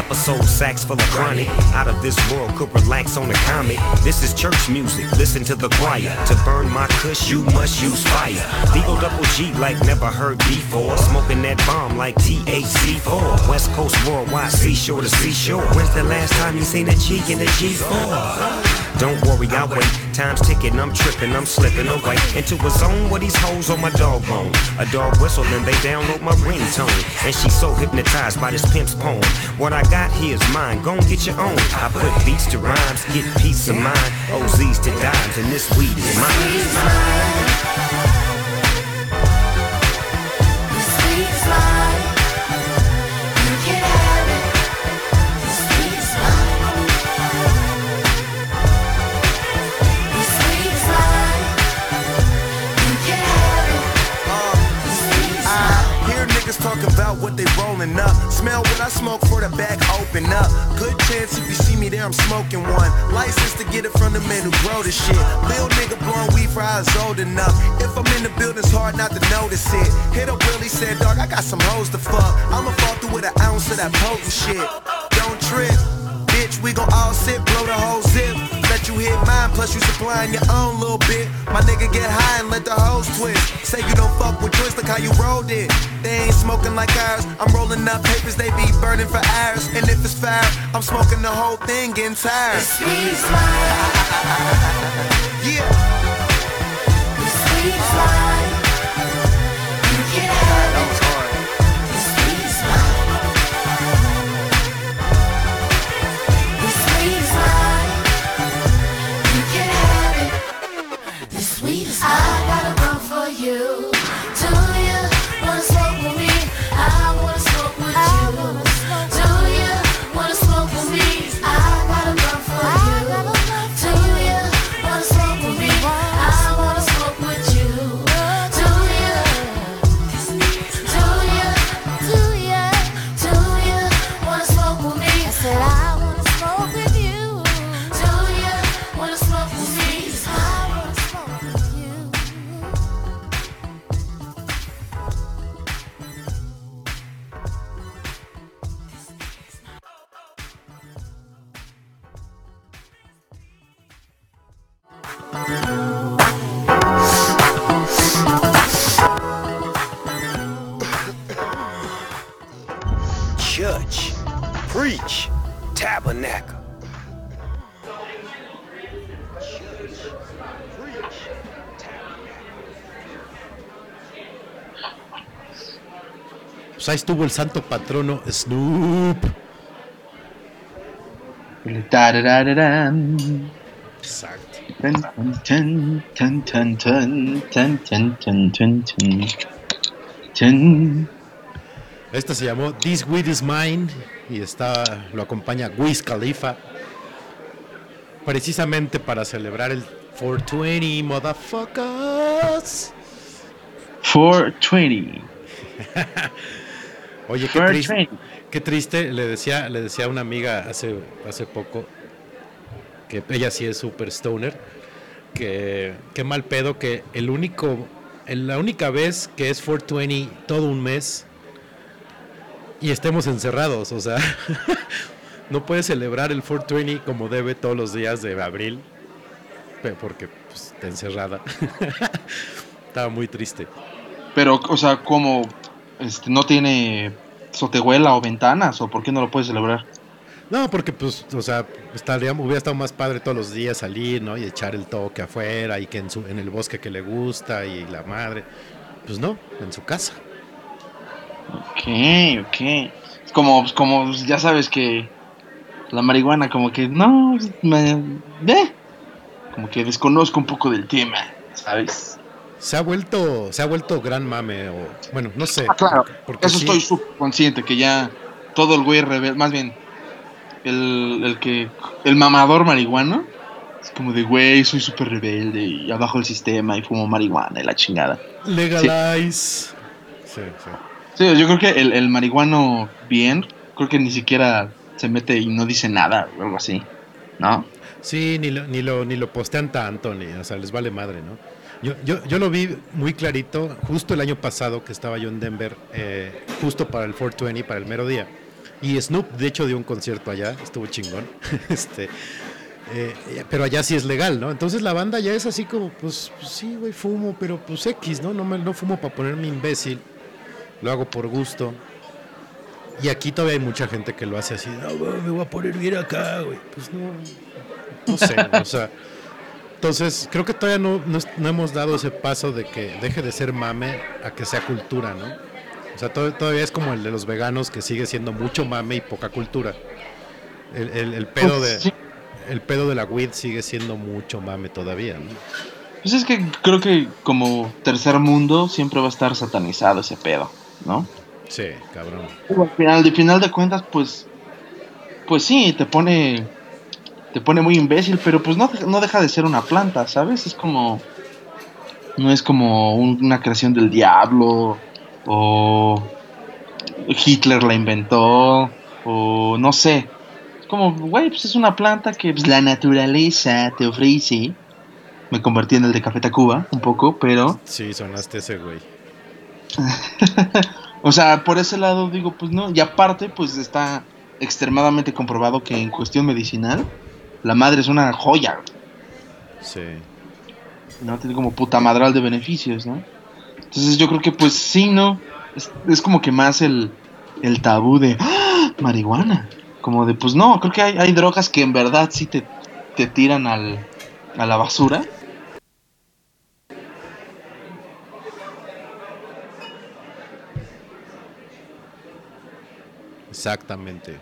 Episode, sax full of chronic. Out of this world, could relax on a comic. This is church music, listen to the choir. To burn my kush, you must use fire. Legal double G like never heard before. Smoking that bomb like THC4. West Coast worldwide, seashore to seashore. When's the last time you seen a G in a G4? Don't worry, I'll wait. Time's ticking, I'm tripping, I'm slipping away into a zone where these hoes on my dog bone. A dog whistle, then they download my ringtone. And she's so hypnotized by this pimp's poem. What I got here is mine, gon' get your own. I put beats to rhymes, get peace of mind. OZs to dimes, and this weed is mine. About what they rolling up. Smell what I smoke for the back open up. Good chance if you see me there, I'm smoking one. License to get it from the men who grow the shit. Lil nigga blowing weed for was old enough. If I'm in the building, it's hard not to notice it. Hit up Willie, said, dog, I got some hoes to fuck. I'ma fall through with an ounce of that potent shit. Don't trip. Bitch, we gon' all sit, blow the whole zip. Let you hit mine, plus you supplying your own little bit. My nigga get high and let the hoes twist. Say you don't fuck with joints, look how you rolled it. They ain't smoking like ours. I'm rolling up papers, they be burning for hours. And if it's fire, I'm smoking the whole thing, getting tired. Weed is. Yeah. This weed is ahí estuvo el santo patrono Snoop. Exacto. Esta se llamó This Weed Is Mine y está, lo acompaña Wiz Khalifa. Precisamente para celebrar el 420, motherfuckers. 420. Oye, qué 420. triste, qué triste. Le decía, le decía a una amiga hace, hace poco que ella sí es super stoner, que qué mal pedo que el único, la única vez que es 420 todo un mes y estemos encerrados, o sea, no puedes celebrar el 420 como debe todos los días de abril, porque pues, está encerrada. Estaba muy triste. Pero, o sea, como este, no tiene sotehuela o ventanas, o por qué no lo puedes celebrar? No, porque pues, o sea, estaría, hubiera estado más padre todos los días salir, ¿no? Y echar el toque afuera y que en, su, en el bosque que le gusta y la madre. Pues no, en su casa. Ok, ok. Es como, pues, como ya sabes que la marihuana como que no, me, eh, como que desconozco un poco del tema, ¿sabes? Se ha vuelto, se ha vuelto gran mame, o bueno, no sé. Ah, claro, porque eso sí- estoy súper consciente que ya todo el güey rebelde, más bien el, el que el mamador marihuano es como de güey, soy súper rebelde y abajo el sistema y fumo marihuana y la chingada. Legalize. Sí, sí. Sí, yo creo que el, el marihuano bien, creo que ni siquiera se mete y no dice nada o algo así, ¿no? Sí, ni lo, ni lo, ni lo postean tanto, ni, o sea, les vale madre, ¿no? Yo, yo, yo lo vi muy clarito justo el año pasado que estaba yo en Denver, eh, justo para el 420, para el mero día. Y Snoop, de hecho, dio un concierto allá, estuvo chingón. este, eh, pero allá sí es legal, ¿no? Entonces la banda ya es así como, pues, pues sí, güey, fumo, pero pues X, ¿no? No, me, no fumo para ponerme imbécil, lo hago por gusto. Y aquí todavía hay mucha gente que lo hace así, no, me voy a poner bien acá, güey. Pues no, no sé, o sea. Entonces, creo que todavía no, no, hemos dado ese paso de que deje de ser mame a que sea cultura, ¿no? O sea, to- todavía es como el de los veganos que sigue siendo mucho mame y poca cultura. El, el- el pedo de Pues, sí. el pedo de la weed sigue siendo mucho mame todavía, ¿no? Pues es que creo que como tercer mundo siempre va a estar satanizado ese pedo, ¿no? Sí, cabrón. Al final, de final de cuentas, pues, pues sí, te pone, te pone muy imbécil, pero pues no, no deja de ser una planta, ¿sabes? Es como, no es como un- una creación del diablo o Hitler la inventó o no sé. Es como, güey, pues es una planta que pues, la naturaleza te ofrece. Me convertí en el de Café Tacuba un poco, pero Sí, sonaste ese güey. O sea, por ese lado digo, pues no. Y aparte, pues está extremadamente comprobado que en cuestión medicinal, la madre es una joya. Sí. ¿no? Tiene como puta madral de beneficios, ¿no? Entonces yo creo que pues sí, ¿no? Es, es como que más el, el tabú de ¡Ah! marihuana. Como de, pues no, creo que hay, hay drogas que en verdad sí te, te tiran al, a la basura. Exactamente.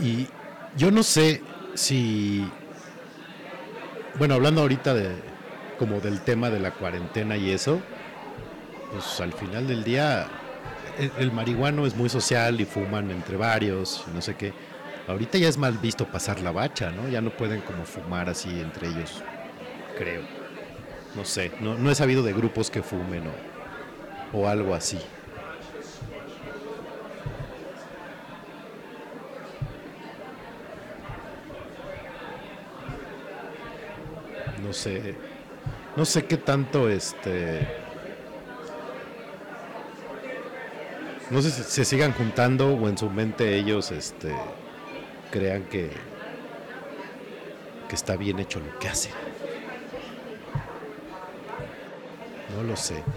Y yo no sé si, bueno, hablando ahorita de como del tema de la cuarentena y eso, pues al final del día el, el marihuano es muy social y fuman entre varios, no sé qué. Ahorita ya es mal visto pasar la bacha, ¿no? Ya no pueden como fumar así entre ellos, creo. No sé, no, no he sabido de grupos que fumen o, o algo así. No sé, no sé qué tanto este no sé si se sigan juntando o en su mente ellos este crean que que está bien hecho lo que hacen. No lo sé.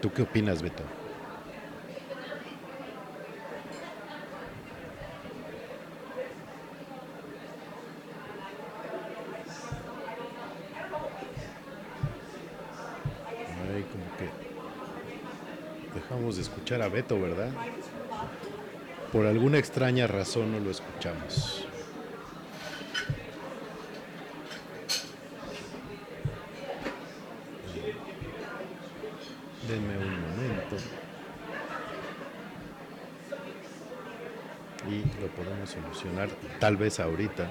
¿Tú qué opinas, Beto? Ay, como que dejamos de escuchar a Beto, ¿verdad? Por alguna extraña razón no lo escuchamos. Denme un momento. Y lo podemos solucionar tal vez ahorita.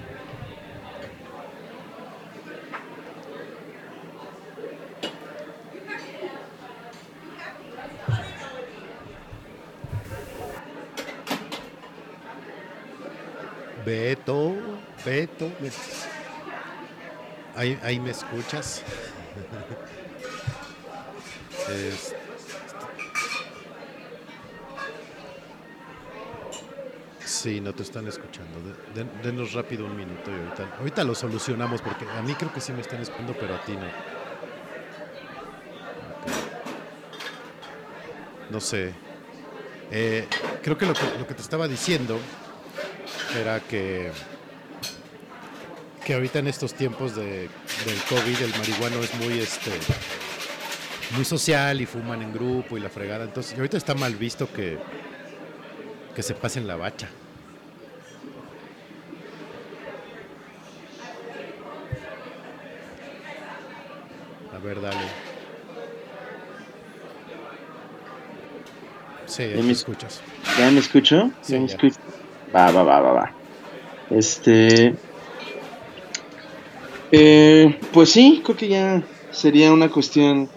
Ahí, ahí me escuchas. Este, sí, no te están escuchando. Denos rápido un minuto y ahorita, ahorita lo solucionamos porque a mí creo que sí me están escuchando, pero a ti no. No sé. Eh, creo que lo que te estaba diciendo era que que ahorita en estos tiempos de, del COVID el marihuano es muy este muy social y fuman en grupo y la fregada. Entonces ahorita está mal visto que que se pasen la bacha. A ver, dale. Sí, ahí Ya me- escuchas. ¿Ya me escucho? Sí, ¿Ya me ya. escucho? Va, va, va, va, va. Este. Eh, pues sí, creo que ya sería una cuestión.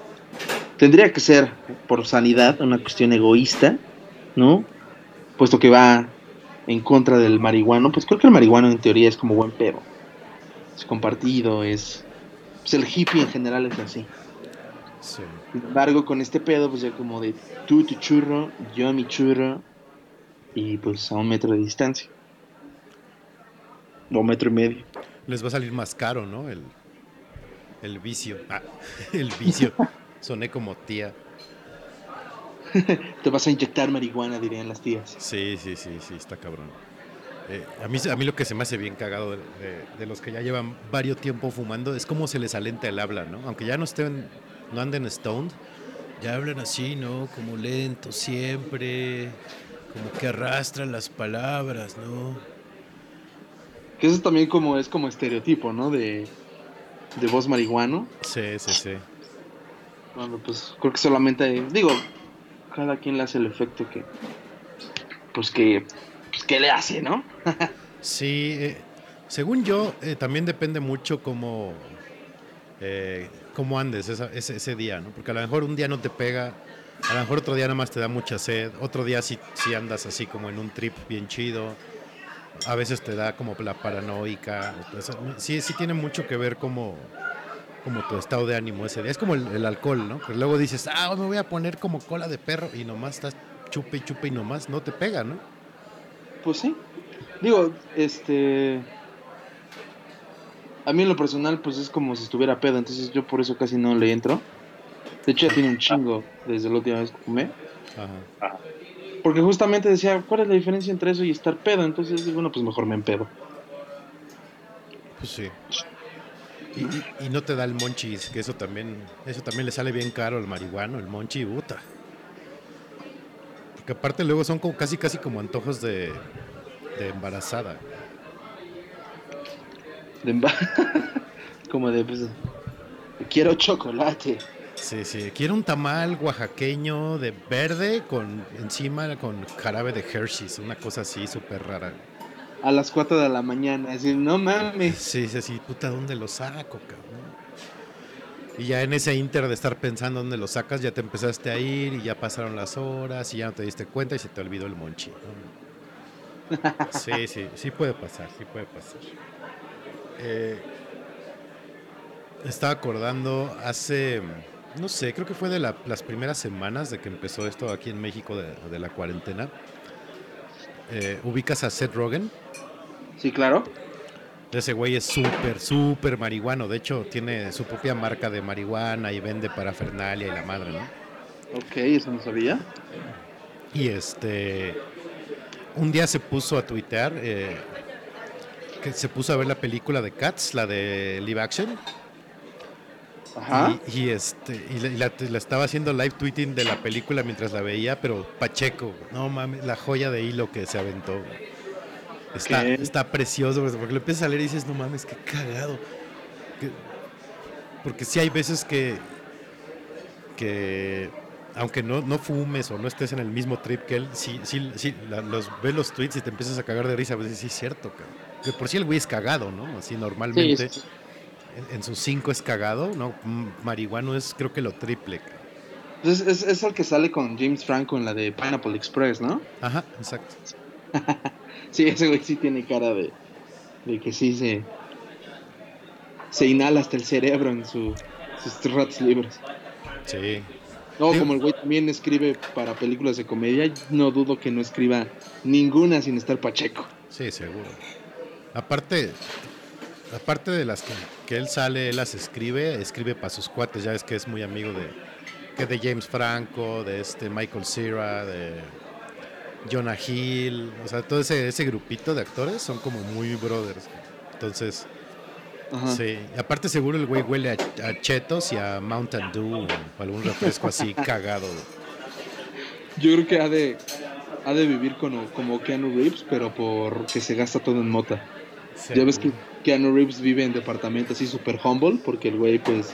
Tendría que ser, por sanidad, una cuestión egoísta, ¿no? Puesto que va en contra del marihuano. Pues creo que el marihuano en teoría es como buen pedo. Es compartido, es. Pues el hippie en general es así. Sí. Sin embargo, con este pedo, pues ya como de tú tu churro, yo mi churro, y pues a un metro de distancia. O un metro y medio. Les va a salir más caro, ¿no? El, el vicio. Ah, el vicio. Soné como tía. Te vas a inyectar marihuana, dirían las tías. Sí, sí, sí, sí, está cabrón. Eh, a, mí, a mí lo que se me hace bien cagado de, de- de los que ya llevan varios tiempo fumando es cómo se les alenta el habla, ¿no? Aunque ya no estén, no anden stoned, ya hablan así, ¿no? Como lento siempre, como que arrastran las palabras, ¿no? Que eso también como es como estereotipo, ¿no? De, de voz marihuano. Sí, sí, sí. Bueno, pues creo que solamente, digo, cada quien le hace el efecto que, pues que, pues que le hace, ¿no? Sí, eh, según yo, eh, también depende mucho cómo, eh, cómo andes esa- ese, ese día, ¿no? Porque a lo mejor un día no te pega, a lo mejor otro día nada más te da mucha sed, otro día sí, sí andas así como en un trip bien chido, a veces te da como la paranoica, sí, sí tiene mucho que ver como, como tu estado de ánimo ese día. Es como el, el alcohol, ¿no? Que luego dices, ah, me voy a poner como cola de perro y nomás estás chupe y chupe y nomás no te pega, ¿no? Pues sí. Digo, este. A mí en lo personal, pues es como si estuviera pedo, entonces yo por eso casi no le entro. De hecho, ya tiene un chingo desde la última vez que fumé. Ajá. Porque justamente decía, ¿cuál es la diferencia entre eso y estar pedo? Entonces, digo, bueno, pues mejor me empedo. Pues sí. Y, y- y no te da el monchis, que eso también, eso también le sale bien caro al marihuano, el monchi puta. Porque aparte luego son como casi casi como antojos de, de embarazada. De emba- como de, pues, quiero chocolate. Sí, sí. Quiero un tamal oaxaqueño de verde con encima con jarabe de Hershey's, una cosa así súper rara. A las 4 de la mañana, así, no mames. Sí, sí, sí, puta, ¿dónde lo saco, cabrón? Y ya en ese inter de estar pensando dónde lo sacas, ya te empezaste a ir y ya pasaron las horas y ya no te diste cuenta y se te olvidó el monchi. ¿no? Sí, sí, sí puede pasar, sí puede pasar. Eh, estaba acordando hace, no sé, creo que fue de la- las primeras semanas de que empezó esto aquí en México de, de la cuarentena. Eh, ¿Ubicas a Seth Rogen? Sí, claro. Ese güey es súper, súper marihuano. De hecho, tiene su propia marca de marihuana y vende parafernalia y la madre, ¿no? Ok, eso no sabía. Y este. Un día se puso a tuitear. eh, que se puso a ver la película de Cats, la de live action. Ajá. Y, y, este, y la, y la- la estaba haciendo live tweeting de la película mientras la veía, pero Pacheco, no mames, la joya de hilo que se aventó. Está, ¿Qué? está precioso, porque lo empiezas a leer y dices, no mames, qué cagado. Que- porque sí hay veces que, que aunque no, no fumes o no estés en el mismo trip que él, sí, sí, sí la- los, ves los tweets y te empiezas a cagar de risa, pues sí es cierto, cabrón. De por sí el güey es cagado, ¿no? Así normalmente. Sí. En, en sus cinco es cagado, ¿no? Marihuano es creo que lo triple. Es, es, es el que sale con James Franco en la de Pineapple Express, ¿no? Ajá, exacto. Sí, ese güey sí tiene cara de, de que sí se, se inhala hasta el cerebro en su, sus ratos libres. Sí. No, como el güey también escribe para películas de comedia, no dudo que no escriba ninguna sin estar pacheco. Sí, seguro. Aparte, aparte de las que, que él sale, él las escribe, escribe para sus cuates, ya es que es muy amigo de, que de James Franco, de este Michael Cera, de Jonah Hill, o sea, todo ese, ese grupito de actores son como muy brothers. Entonces, Ajá. sí. Y aparte seguro el güey huele a, a chetos y a Mountain Dew o algún refresco así cagado. Yo creo que ha de, ha de vivir como, como Keanu Reeves, pero porque se gasta todo en mota. Ya ves que Keanu Reeves vive en departamento así super humble, porque el güey pues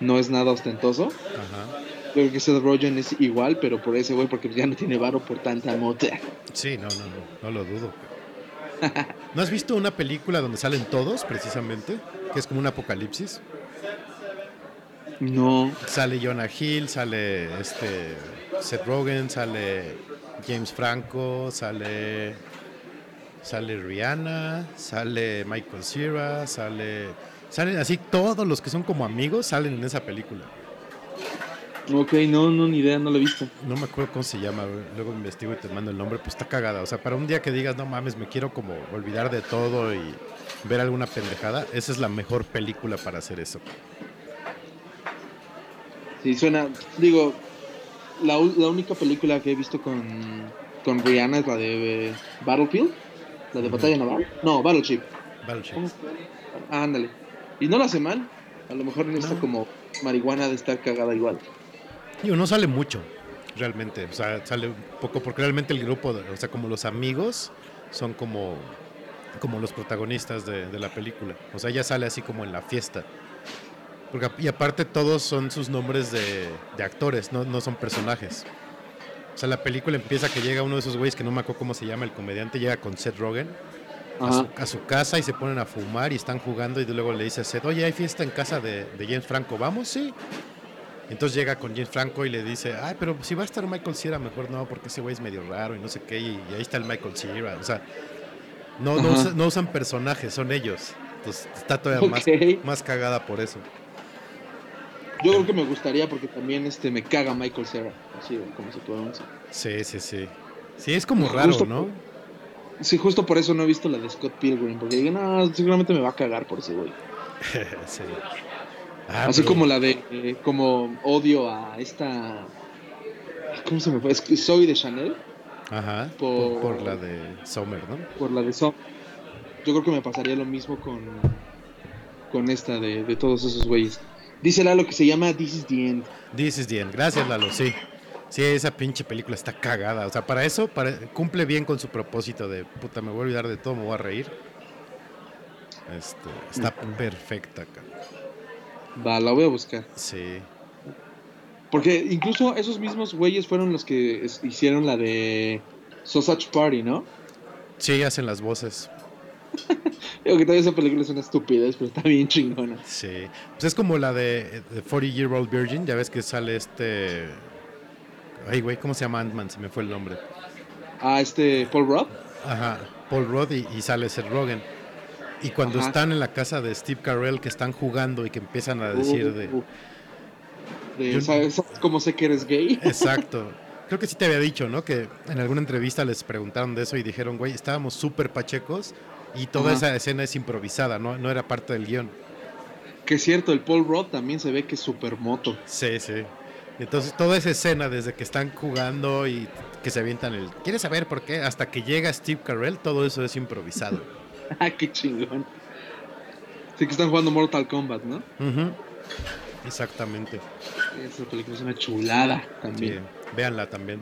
no es nada ostentoso. Ajá. Yo creo que Seth Rogen es igual, pero por ese güey, porque ya no tiene varo por tanta mota. Sí, no, no, no, no lo dudo. ¿No has visto una película donde salen todos, precisamente? Que es como un apocalipsis. No, Sale Jonah Hill, sale este Seth Rogen, sale James Franco, sale sale Rihanna, sale Michael Cera, sale salen así todos los que son como amigos salen en esa película. ok, no, no, ni idea, no lo he visto. No me acuerdo cómo se llama, luego investigo y te mando el nombre, pues está cagada. O sea, para un día que digas, no mames, me quiero como olvidar de todo y ver alguna pendejada, esa es la mejor película para hacer eso. Sí, suena, digo, la, la única película que he visto con, con Rihanna es la de eh, Battlefield, la de Batalla Naval. No, Battleship. Battleship. Ah, ándale. Y no lo hace mal. A lo mejor esta No. como marihuana de estar cagada igual. Digo, no sale mucho, realmente. O sea, sale poco, porque realmente el grupo, o sea, como los amigos, son como, como los protagonistas de, de la película. O sea, ella sale así como en la fiesta. Porque, y aparte todos son sus nombres de, de actores, no, no son personajes. O sea, la película empieza que llega uno de esos güeyes que no me acuerdo cómo se llama, el comediante, llega con Seth Rogen a su, Ajá. a su casa y se ponen a fumar y están jugando y luego le dice a Seth, oye, hay fiesta en casa de, de James Franco, ¿vamos? Sí. Entonces llega con James Franco y le dice, ay, pero si va a estar Michael Cera, mejor no, porque ese güey es medio raro y no sé qué, y, y ahí está el Michael Cera. O sea, no, no, usa- no usan personajes, son ellos. Entonces está todavía más, más cagada por eso. Yo creo que me gustaría porque también este me caga Michael Cera. Así como se pronuncia. Sí, sí, sí. Sí, es como raro, Justo ¿no? Sí, justo por eso no he visto la de Scott Pilgrim. Porque digo, no, seguramente me va a cagar por ese güey. sí. Ah, Así pero- como la de. eh, como odio a esta. ¿Cómo se me fue? Soy de Chanel. Ajá, por, por- la de Sommer, ¿no? Por la de So. Yo creo que me pasaría lo mismo con. Con esta de, de todos esos güeyes. Dice Lalo que se llama This is the End. This is the end. Gracias, Lalo, sí. Sí, esa pinche película está cagada. O sea, para eso para- cumple bien con su propósito de puta, me voy a olvidar de todo, me voy a reír. Este, está perfecta, cabrón. Va, la voy a buscar. Sí. Porque incluso esos mismos güeyes fueron los que hicieron la de Sausage Party, ¿no? Sí, hacen las voces. Digo que todavía esa película es una estupidez, pero está bien chingona. Sí. Pues es como la de, de 40 Year Old Virgin. Ya ves que sale este. Ay, güey, ¿cómo se llama Ant-Man? Se me fue el nombre. Ah, este Paul Rudd. Ajá, Paul Rudd y, y sale Seth Rogen. Y cuando Ajá. están en la casa de Steve Carell, que están jugando y que empiezan a decir de. Uh, de, Yo- ¿sabes, sabes cómo sé que eres gay? Exacto. Creo que sí te había dicho, ¿no? Que en alguna entrevista les preguntaron de eso y dijeron, güey, estábamos súper pachecos y toda Ajá. esa escena es improvisada, ¿no? No era parte del guion. Que es cierto, el Paul Rudd también se ve que es super moto. Sí, sí. Entonces toda esa escena, desde que están jugando y que se avientan el... ¿Quieres saber por qué? Hasta que llega Steve Carell, todo eso es improvisado. ah, qué chingón. Sí que están jugando Mortal Kombat, ¿no? Ujú. Exactamente. Esa película es una chulada Sí, también. véanla también.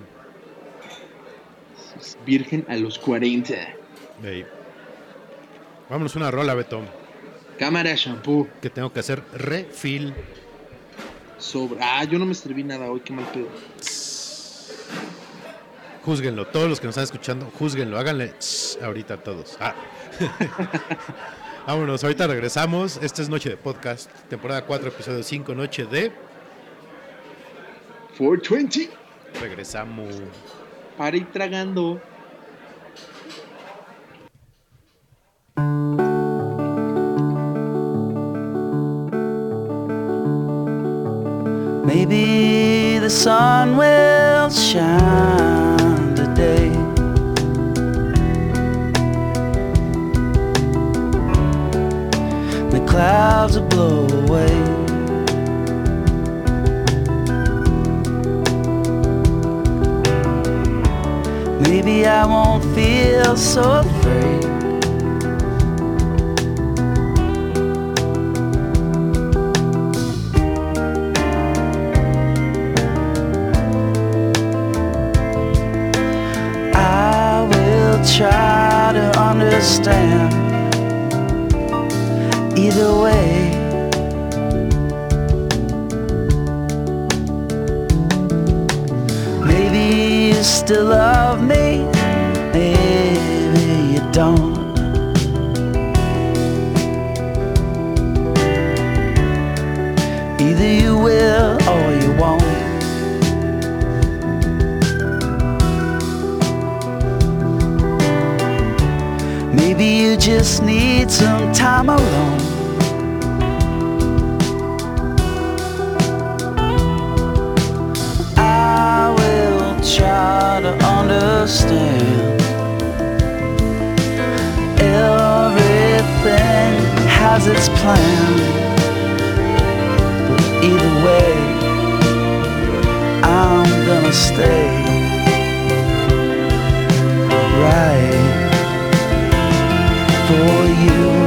Virgen a los 40. Ey. Vámonos una rola, Beto. Cámara shampoo. Que tengo que hacer refill. Sobre. Ah, yo no me serví nada hoy, qué mal pedo. Júzguenlo, todos los que nos están escuchando, júzguenlo, háganle ahorita a todos. Ah. Vámonos, ahorita regresamos. Esta es Noche de Podcast, temporada 4, episodio 5, Noche de. 420. Regresamos. Para ir tragando. Maybe the sun will shine today. The clouds will blow away. Maybe I won't feel so afraid. Either way, maybe you still love me, maybe you don't. Just need some time alone. I will try to understand. Everything has its plan. But either way, I'm gonna stay right for you.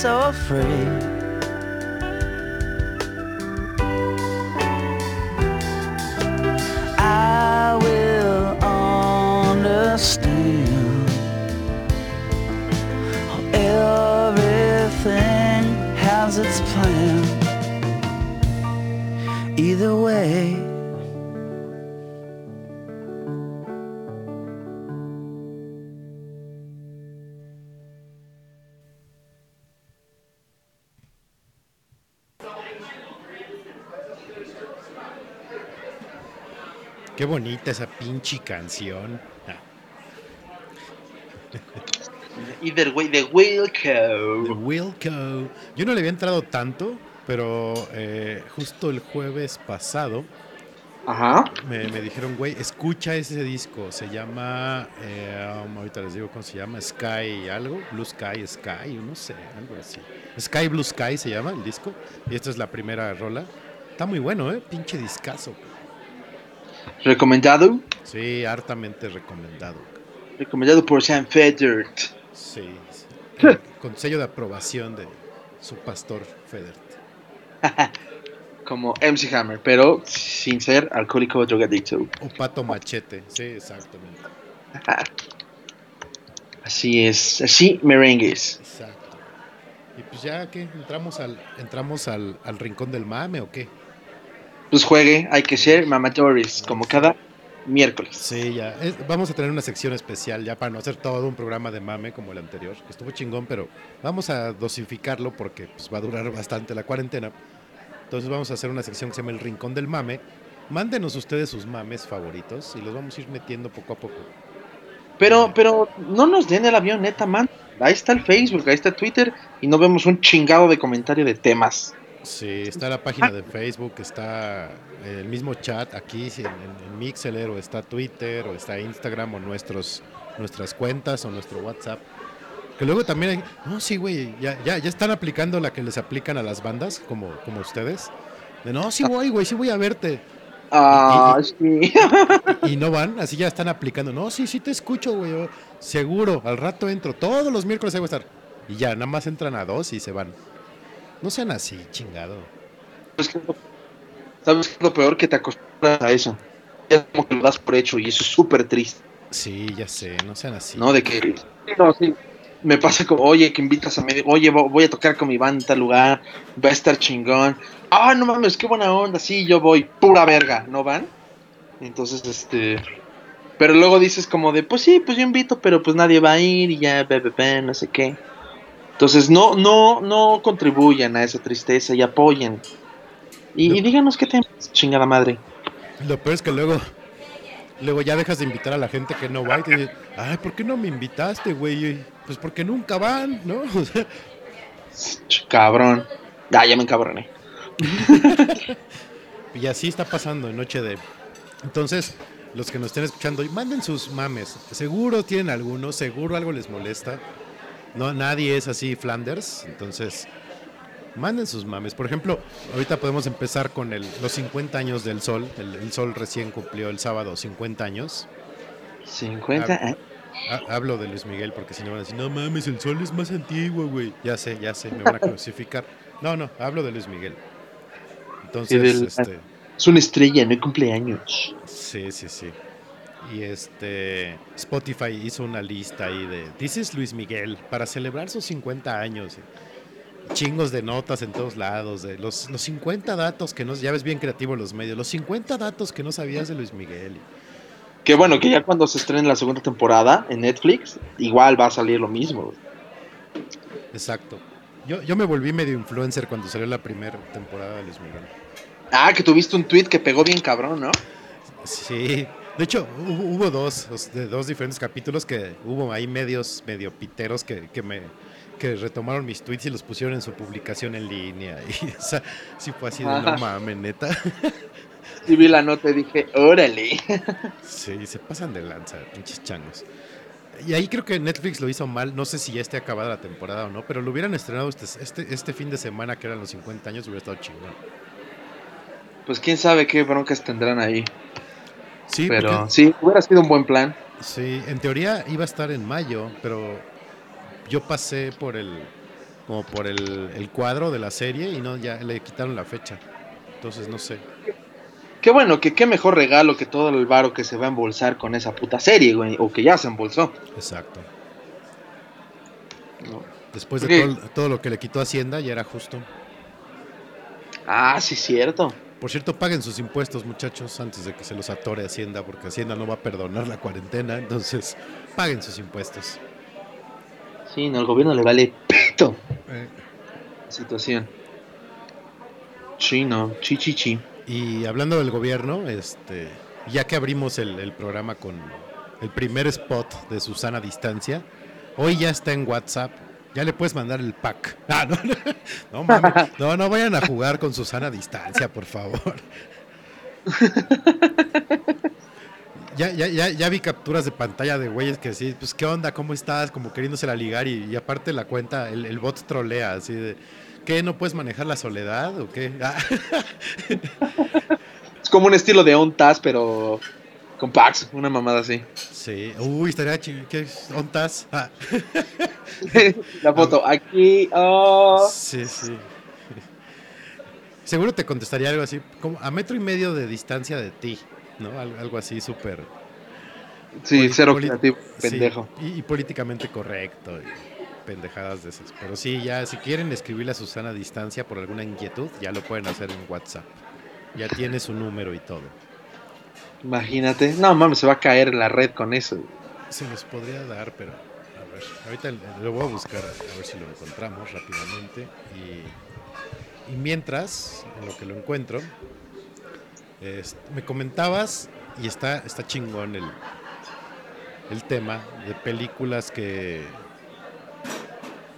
So afraid. Bonita esa pinche canción. Ah, Either way, the The Wilco. Wilco. Yo no le había entrado tanto, pero eh, justo el jueves pasado Ajá. me, me dijeron, güey, escucha ese disco. Se llama, eh, um, ahorita les digo cómo se llama, Sky algo, Blue Sky, Sky, no sé, algo así. Sky Blue Sky se llama el disco. Y esta es la primera rola. Está muy bueno, ¿eh? Pinche discazo. Recomendado. Sí, hartamente recomendado. Recomendado por Sam Federt. Sí, sí. Con sello de aprobación de su pastor Federt. Como MC Hammer, pero sin ser alcohólico o drogadicto. O Pato Machete, sí, exactamente. Así es. Así merengues. Exacto. Y pues ya que entramos al entramos al, al rincón del mame o qué? Pues juegue, hay que ser mamadores, como cada miércoles. Sí, ya. Es- vamos a tener una sección especial ya para no hacer todo un programa de mame como el anterior, que estuvo chingón, pero vamos a dosificarlo porque pues, va a durar bastante la cuarentena. Entonces vamos a hacer una sección que se llama El Rincón del Mame. Mándenos ustedes sus mames favoritos y los vamos a ir metiendo poco a poco. Pero, pero no nos den el avión, neta, man. Ahí está el Facebook, ahí está Twitter y no vemos un chingado de comentario de temas. Sí, está la página de Facebook, está el mismo chat aquí si en, en, en Mixeler, o está Twitter, o está Instagram, o nuestros, nuestras cuentas, o nuestro WhatsApp. Que luego también hay, no, sí, güey, ya, ya, ya están aplicando la que les aplican a las bandas, como, como ustedes. De no, sí voy, güey, sí voy a verte. Ah, y- sí. Y no van, así ya están aplicando. No, sí, sí te escucho, güey. Seguro, al rato entro. Todos los miércoles ahí voy a estar. Y ya, nada más entran a dos y se van. No sean así, chingado. Que- ¿Sabes qué es lo peor? Que te acostumbras a eso. Es como que lo das por hecho y eso es súper triste, Sí, ya sé, no sean así. ¿no? De que... No, sí. Me pasa como, oye, que invitas a medio, oye, vo- voy a tocar con mi banda en tal lugar, va a estar chingón. Ah, no mames, qué buena onda, sí, yo voy, pura verga, ¿no van? Entonces, este... Pero luego dices como de, pues sí, pues yo invito, pero pues nadie va a ir y ya, be, be, be, no sé qué. Entonces, no, no, no contribuyan a esa tristeza y apoyen. Y, y díganos qué temas, chingada madre. Lo peor es que luego, luego ya dejas de invitar a la gente que no va y te dicen, ay, ¿por qué no me invitaste, güey? Pues porque nunca van, ¿no? O sea, Ch- Cabrón. Ah, ya me encabroné. y así está pasando en Noche de... Entonces, los que nos estén escuchando, manden sus mames. Seguro tienen algunos, seguro algo les molesta. No, nadie es así Flanders, entonces manden sus mames. Por ejemplo, ahorita podemos empezar con el, los 50 años del Sol. El, el Sol recién cumplió el sábado 50 años. 50. Ah, eh. Ha- Hablo de Luis Miguel porque si no van a decir, no mames, el sol es más antiguo, güey. Ya sé, ya sé, me van a crucificar. No, no, hablo de Luis Miguel. Entonces, este, Es una estrella, no hay cumpleaños. sí, sí, sí. Y este, Spotify hizo una lista ahí de, dices Luis Miguel, para celebrar sus 50 años. Chingos de notas en todos lados, de los, los 50 datos que no, ya ves bien creativo los medios, los 50 datos que no sabías de Luis Miguel. Que bueno, que ya cuando se estrene la segunda temporada en Netflix, igual va a salir lo mismo. Exacto. Yo, yo me volví medio influencer cuando salió la primera temporada de Luis Miguel. Ah, que tuviste un tweet que pegó bien cabrón, ¿no? Sí, de hecho hubo, hubo dos, os- de dos diferentes capítulos que hubo ahí medios, medio piteros que, que me que retomaron mis tweets y los pusieron en su publicación en línea. Y o sea, sí fue así de no Ajá. mames, neta. Y vi la nota y dije, órale. Sí, se pasan de lanza, pinches changos. Y ahí creo que Netflix lo hizo mal, no sé si ya esté acabada la temporada o no, pero lo hubieran estrenado este, este, este fin de semana que eran los 50 años, hubiera estado chingón. Pues quién sabe qué broncas tendrán ahí. Sí, Pero porque- sí, hubiera sido un buen plan. Sí, en teoría iba a estar en mayo, pero yo pasé por el como por el, el cuadro de la serie y no ya le quitaron la fecha. Entonces no sé. Qué bueno, que qué mejor regalo que todo el varo que se va a embolsar con esa puta serie, güey. O que ya se embolsó. Exacto. ¿no? Después de todo, todo lo que le quitó Hacienda ya era justo. Ah, sí, cierto. Por cierto, paguen sus impuestos, muchachos, antes de que se los atore Hacienda, porque Hacienda no va a perdonar la cuarentena, entonces paguen sus impuestos. Sí, no, al gobierno le vale pito la situación. Sí, no, chi, chi, chi. Y hablando del gobierno, este, ya que abrimos el, el programa con el primer spot de Susana Distancia, hoy ya está en WhatsApp. Ya le puedes mandar el pack. Ah, no, no, no, mames. no, no vayan a jugar con Susana Distancia, por favor. Ya, ya, ya, ya vi capturas de pantalla de güeyes que sí, pues qué onda, cómo estás, como queriéndosela ligar y, y aparte la cuenta, el, el bot trolea así de, ¿qué? ¿No puedes manejar la soledad o qué? Ah. Es como un estilo de On Task, pero con una mamada así. Sí, uy, estaría chido. ¿Qué? ¿Ontas? Ah, la foto, aquí, oh. sí, sí. Seguro te contestaría algo así, como a metro y medio de distancia de ti, ¿no? Al- Algo así súper. Sí, cero creativo, sí, pendejo. y, y políticamente correcto, y pendejadas de esas. Pero sí, ya, si quieren escribirle a Susana a distancia por alguna inquietud, ya lo pueden hacer en WhatsApp. Ya tiene su número y todo. Imagínate. No mames, se va a caer la red con eso. Se los podría dar, pero a ver, ahorita lo voy a buscar a ver si lo encontramos rápidamente. Y, y mientras, en lo que lo encuentro, me comentabas, y está, está chingón el, el tema de películas que,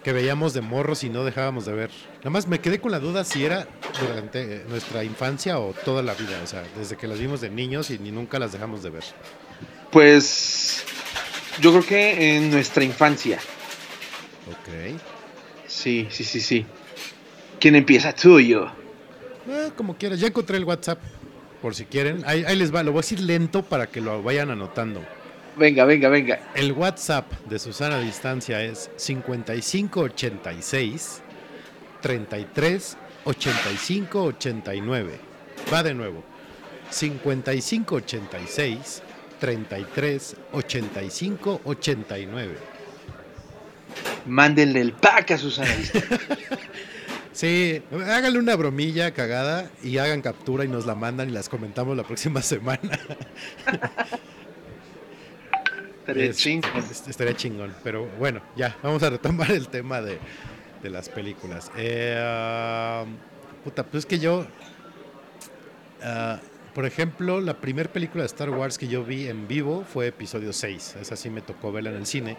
que veíamos de morros y no dejábamos de ver. Nada más me quedé con la duda si era durante eh, nuestra infancia o toda la vida, o sea, desde que las vimos de niños y ni nunca las dejamos de ver. Pues yo creo que en nuestra infancia. Ok. Sí, sí, sí, sí. ¿Quién empieza? Tú o yo. Eh, como quieras, ya encontré el WhatsApp, por si quieren. Ahí, ahí les va, lo voy a decir lento para que lo vayan anotando. Venga, venga, venga. El WhatsApp de Susana Distancia es 5586 33 85 89. Va de nuevo. 5586 33 85 89. Mándenle el pack a Susana Distancia. Sí, háganle una bromilla cagada y hagan captura y nos la mandan y las comentamos la próxima semana. Estaría Es- chingón. es- Estaría chingón. Pero bueno, ya, vamos a retomar el tema de, de las películas. Eh, ah, puta, pues es que yo. ah, por ejemplo, la primera película de Star Wars que yo vi en vivo fue episodio 6. Esa sí me tocó verla en el cine.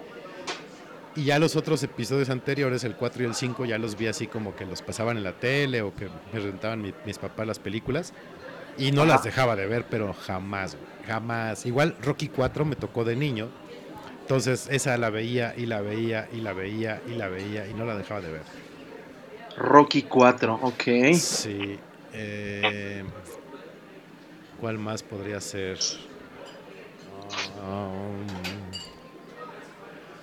Y ya los otros episodios anteriores, el 4 y el 5, ya los vi así como que los pasaban en la tele o que me rentaban mi- mis papás las películas. Y no las dejaba de ver, pero jamás, jamás. Igual Rocky 4 me tocó de niño. Entonces esa la veía y la veía y la veía y la veía y no la dejaba de ver. Rocky 4, ok. Sí. eh, ¿Cuál más podría ser? Um,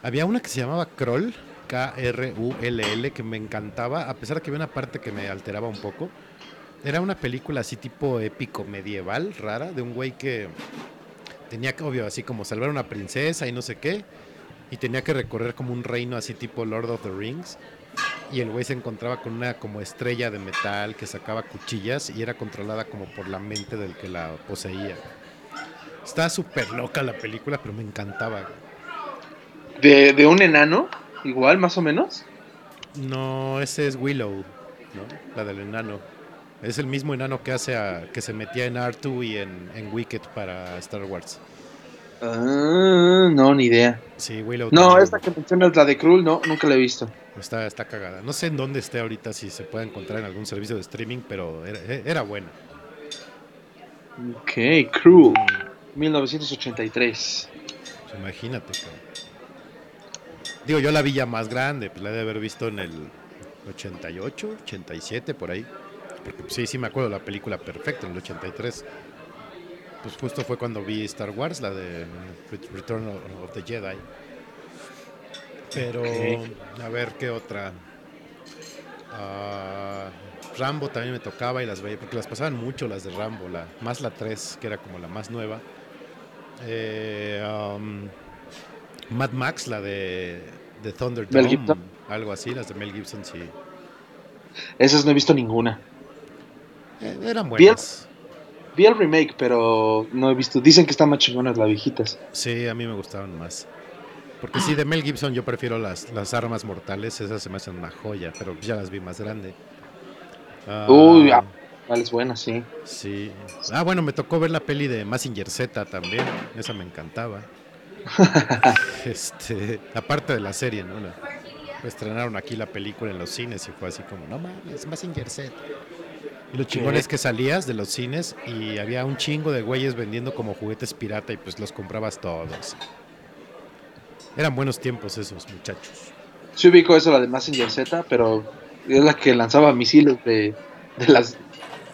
había una que se llamaba Kroll, K-R-U-L-L, que me encantaba, a pesar de que había una parte que me alteraba un poco. Era una película así tipo épico medieval, rara, de un güey que tenía que, obvio, así como salvar a una princesa y no sé qué, y tenía que recorrer como un reino así tipo Lord of the Rings. Y el güey se encontraba con una como estrella de metal que sacaba cuchillas y era controlada como por la mente del que la poseía. Estaba súper loca la película, pero me encantaba. De, de un enano, igual, más o menos. No, ese es Willow, ¿no? La del enano. Es el mismo enano que hace a, que se metía en R2 y en, en Wicked para Star Wars. Ah, no, ni idea. Sí, Willow. No, esta que mencionas, la de Krull, no, nunca la he visto. Está, está cagada. No sé en dónde esté ahorita, si se puede encontrar en algún servicio de streaming, pero era, era buena. Ok, Krull, 1983. Pues imagínate, cabrón. Digo, yo la vi ya más grande, pues la he de haber visto en el 88, 87, por ahí. Sí, sí me acuerdo de la película perfecta, en el 83. Pues justo fue cuando vi Star Wars, la de Ret- Return of the Jedi. Pero, a ver, ¿qué otra? Ah, Rambo también me tocaba y las veía, porque las pasaban mucho las de Rambo, la, más la 3, que era como la más nueva. Eh, um, Mad Max, la de, de Thunderdome, algo así, las de Mel Gibson, sí. Esas no he visto ninguna. Eh, eran buenas. Vi el remake, pero no he visto. Dicen que están más chingonas las viejitas. Sí, a mí me gustaban más. Porque sí, de Mel Gibson yo prefiero las, las armas mortales, esas se me hacen una joya, pero ya las vi más grande. Ah, Uy, ah, es buena, sí. Sí. Ah, bueno, me tocó ver la peli de Massinger Z también. Esa me encantaba. este, aparte de la serie, ¿no? La- estrenaron aquí la película en los cines y fue así como, no mames, Massinger Z. Y lo chingón es que salías de los cines y había un chingo de güeyes vendiendo como juguetes pirata y pues los comprabas todos. Eran buenos tiempos esos muchachos. Sí ubico eso, la de Messenger Z, pero es la que lanzaba misiles de, de las...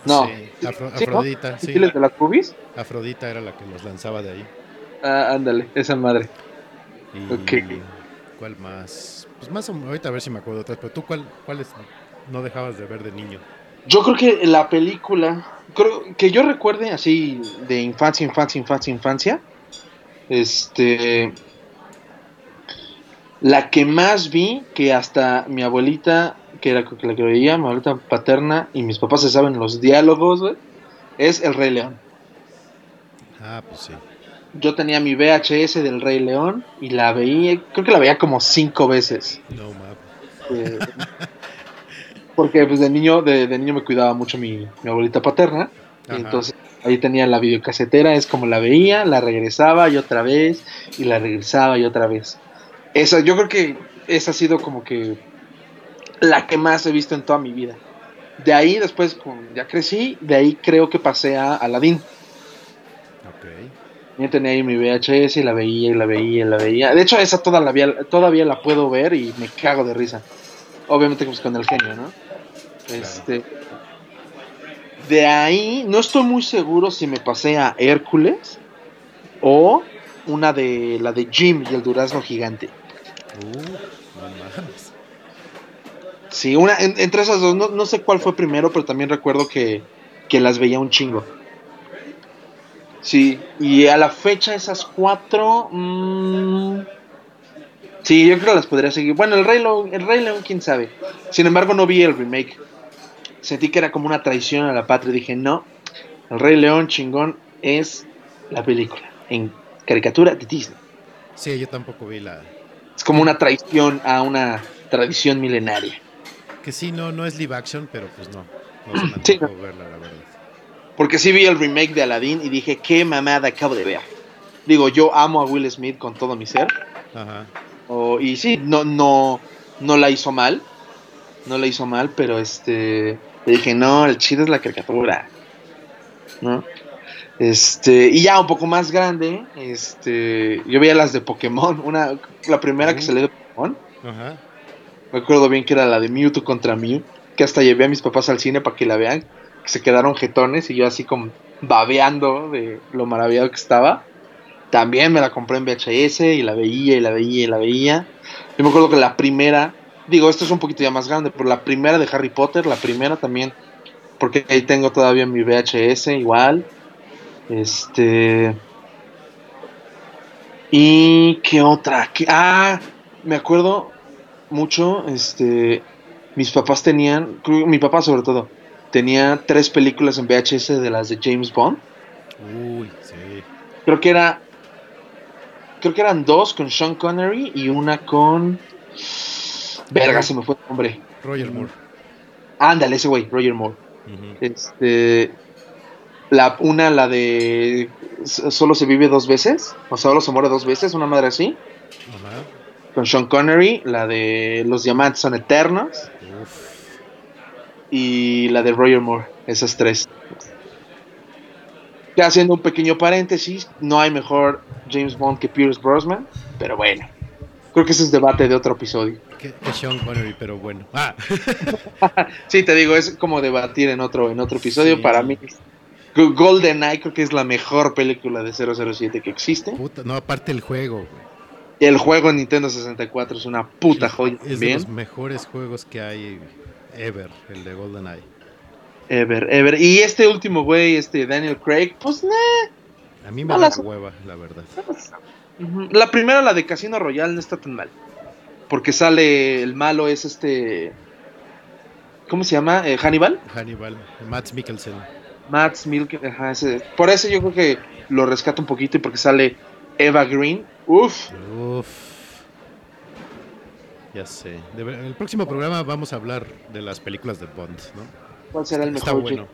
No. Sí, Afro- ¿Sí, no? Afrodita, sí. ¿Misiles de las pubis? Afrodita era la que los lanzaba de ahí. Ah, ándale, esa madre. Y Ok. ¿Cuál más? Pues más o menos, ahorita a ver si me acuerdo de otras, pero tú cuál, cuáles no dejabas de ver de niño? Yo creo que la película, creo que yo recuerde así de infancia, infancia, infancia, infancia, este, la que más vi, que hasta mi abuelita, que era la que veía, mi abuelita paterna y mis papás se saben los diálogos, es El Rey León. Ah, pues sí. Yo tenía mi VHS del Rey León y la veía, creo que la veía como cinco veces. No mames. Eh, porque pues de niño, de, de niño me cuidaba mucho mi, mi abuelita paterna. Y entonces ahí tenía la videocasetera, es como la veía, la regresaba y otra vez, y la regresaba y otra vez. Esa, yo creo que esa ha sido como que la que más he visto en toda mi vida. De ahí después, con- ya crecí, de ahí creo que pasé a Aladdin. Ok. Yo tenía ahí mi VHS y la veía y la veía y la veía. De hecho, esa toda la vía- todavía la puedo ver y me cago de risa. Obviamente pues, con el genio, ¿no? Este. De ahí, no estoy muy seguro si me pasé a Hércules o una de la de Jim y el durazno gigante. Uh, no mames. Sí, una, en- entre esas dos, no, no sé cuál fue primero, pero también recuerdo que que las veía un chingo. Sí, y a la fecha esas cuatro... mm, sí, yo creo que las podría seguir. Bueno, el Rey, León, el Rey León, quién sabe. Sin embargo, no vi el remake. Sentí que era como una traición a la patria. Dije, no, el Rey León chingón es la película en caricatura de Disney. Sí, yo tampoco vi la... Es como una traición a una tradición milenaria. Que sí, no, no es live action, pero pues no. No se me Sí, antojó verla, la verdad. Porque sí vi el remake de Aladdin y dije, qué mamada acabo de ver. Digo, yo amo a Will Smith con todo mi ser. Ajá. Y sí, no, no, no la hizo mal. No la hizo mal, pero este. Le dije, no, el chido es la caricatura. ¿No? Este. Y ya un poco más grande. Este. Yo veía las de Pokémon. Una, la primera que salió de Pokémon. Ajá. Me acuerdo bien que era la de Mewtwo contra Mew. Que hasta llevé a mis papás al cine para que la vean. Que se quedaron jetones y yo así como babeando de lo maravillado que estaba. También me la compré en VHS y la veía y la veía y la veía. Yo me acuerdo que la primera, digo, esto es un poquito ya más grande, pero la primera de Harry Potter, la primera también, porque ahí tengo todavía mi VHS igual. Este. ¿Y qué otra? ¿Qué- Ah, me acuerdo mucho, este. Mis papás tenían, mi papá sobre todo, tenía tres películas en VHS de las de James Bond. Uy, sí. Creo que era. Creo que eran dos con Sean Connery y una con. Verga, se me fue el nombre. Roger Moore. Ándale, ese güey, Roger Moore. Este. La, una, la de. Solo se vive dos veces. O solo se muere dos veces, una madre así. Con Sean Connery. La de Los diamantes son eternos. Uf. y la de Roger Moore, esas tres. Ya haciendo un pequeño paréntesis, no hay mejor James Bond que Pierce Brosnan, pero bueno, creo que ese es debate de otro episodio. Que, que Sean Connery, pero bueno. Ah, Sí, te digo, es como debatir en otro, en otro episodio. Sí. Para mí, Go- GoldenEye creo que es la mejor película de 007 que existe. puta, no, aparte el juego, güey. El juego en Nintendo 64 es una puta joya Es de los mejores juegos que hay ever, el de GoldenEye. Ever, ever. Y este último güey, este Daniel Craig, pues nah, A mí me No da las- hueva, la verdad. La primera, la de Casino Royale, no está tan mal. Porque sale el malo, es este. ¿Cómo se llama? Eh, Hannibal. Hannibal, Matt Mikkelsen. Matt Milk. Ajá, ese. Por eso yo creo que lo rescato un poquito y porque sale Eva Green. Uf. Uf. Ya sé. En el próximo programa vamos a hablar de las películas de Bond, ¿no? ¿Cuál será el Está mejor? bueno.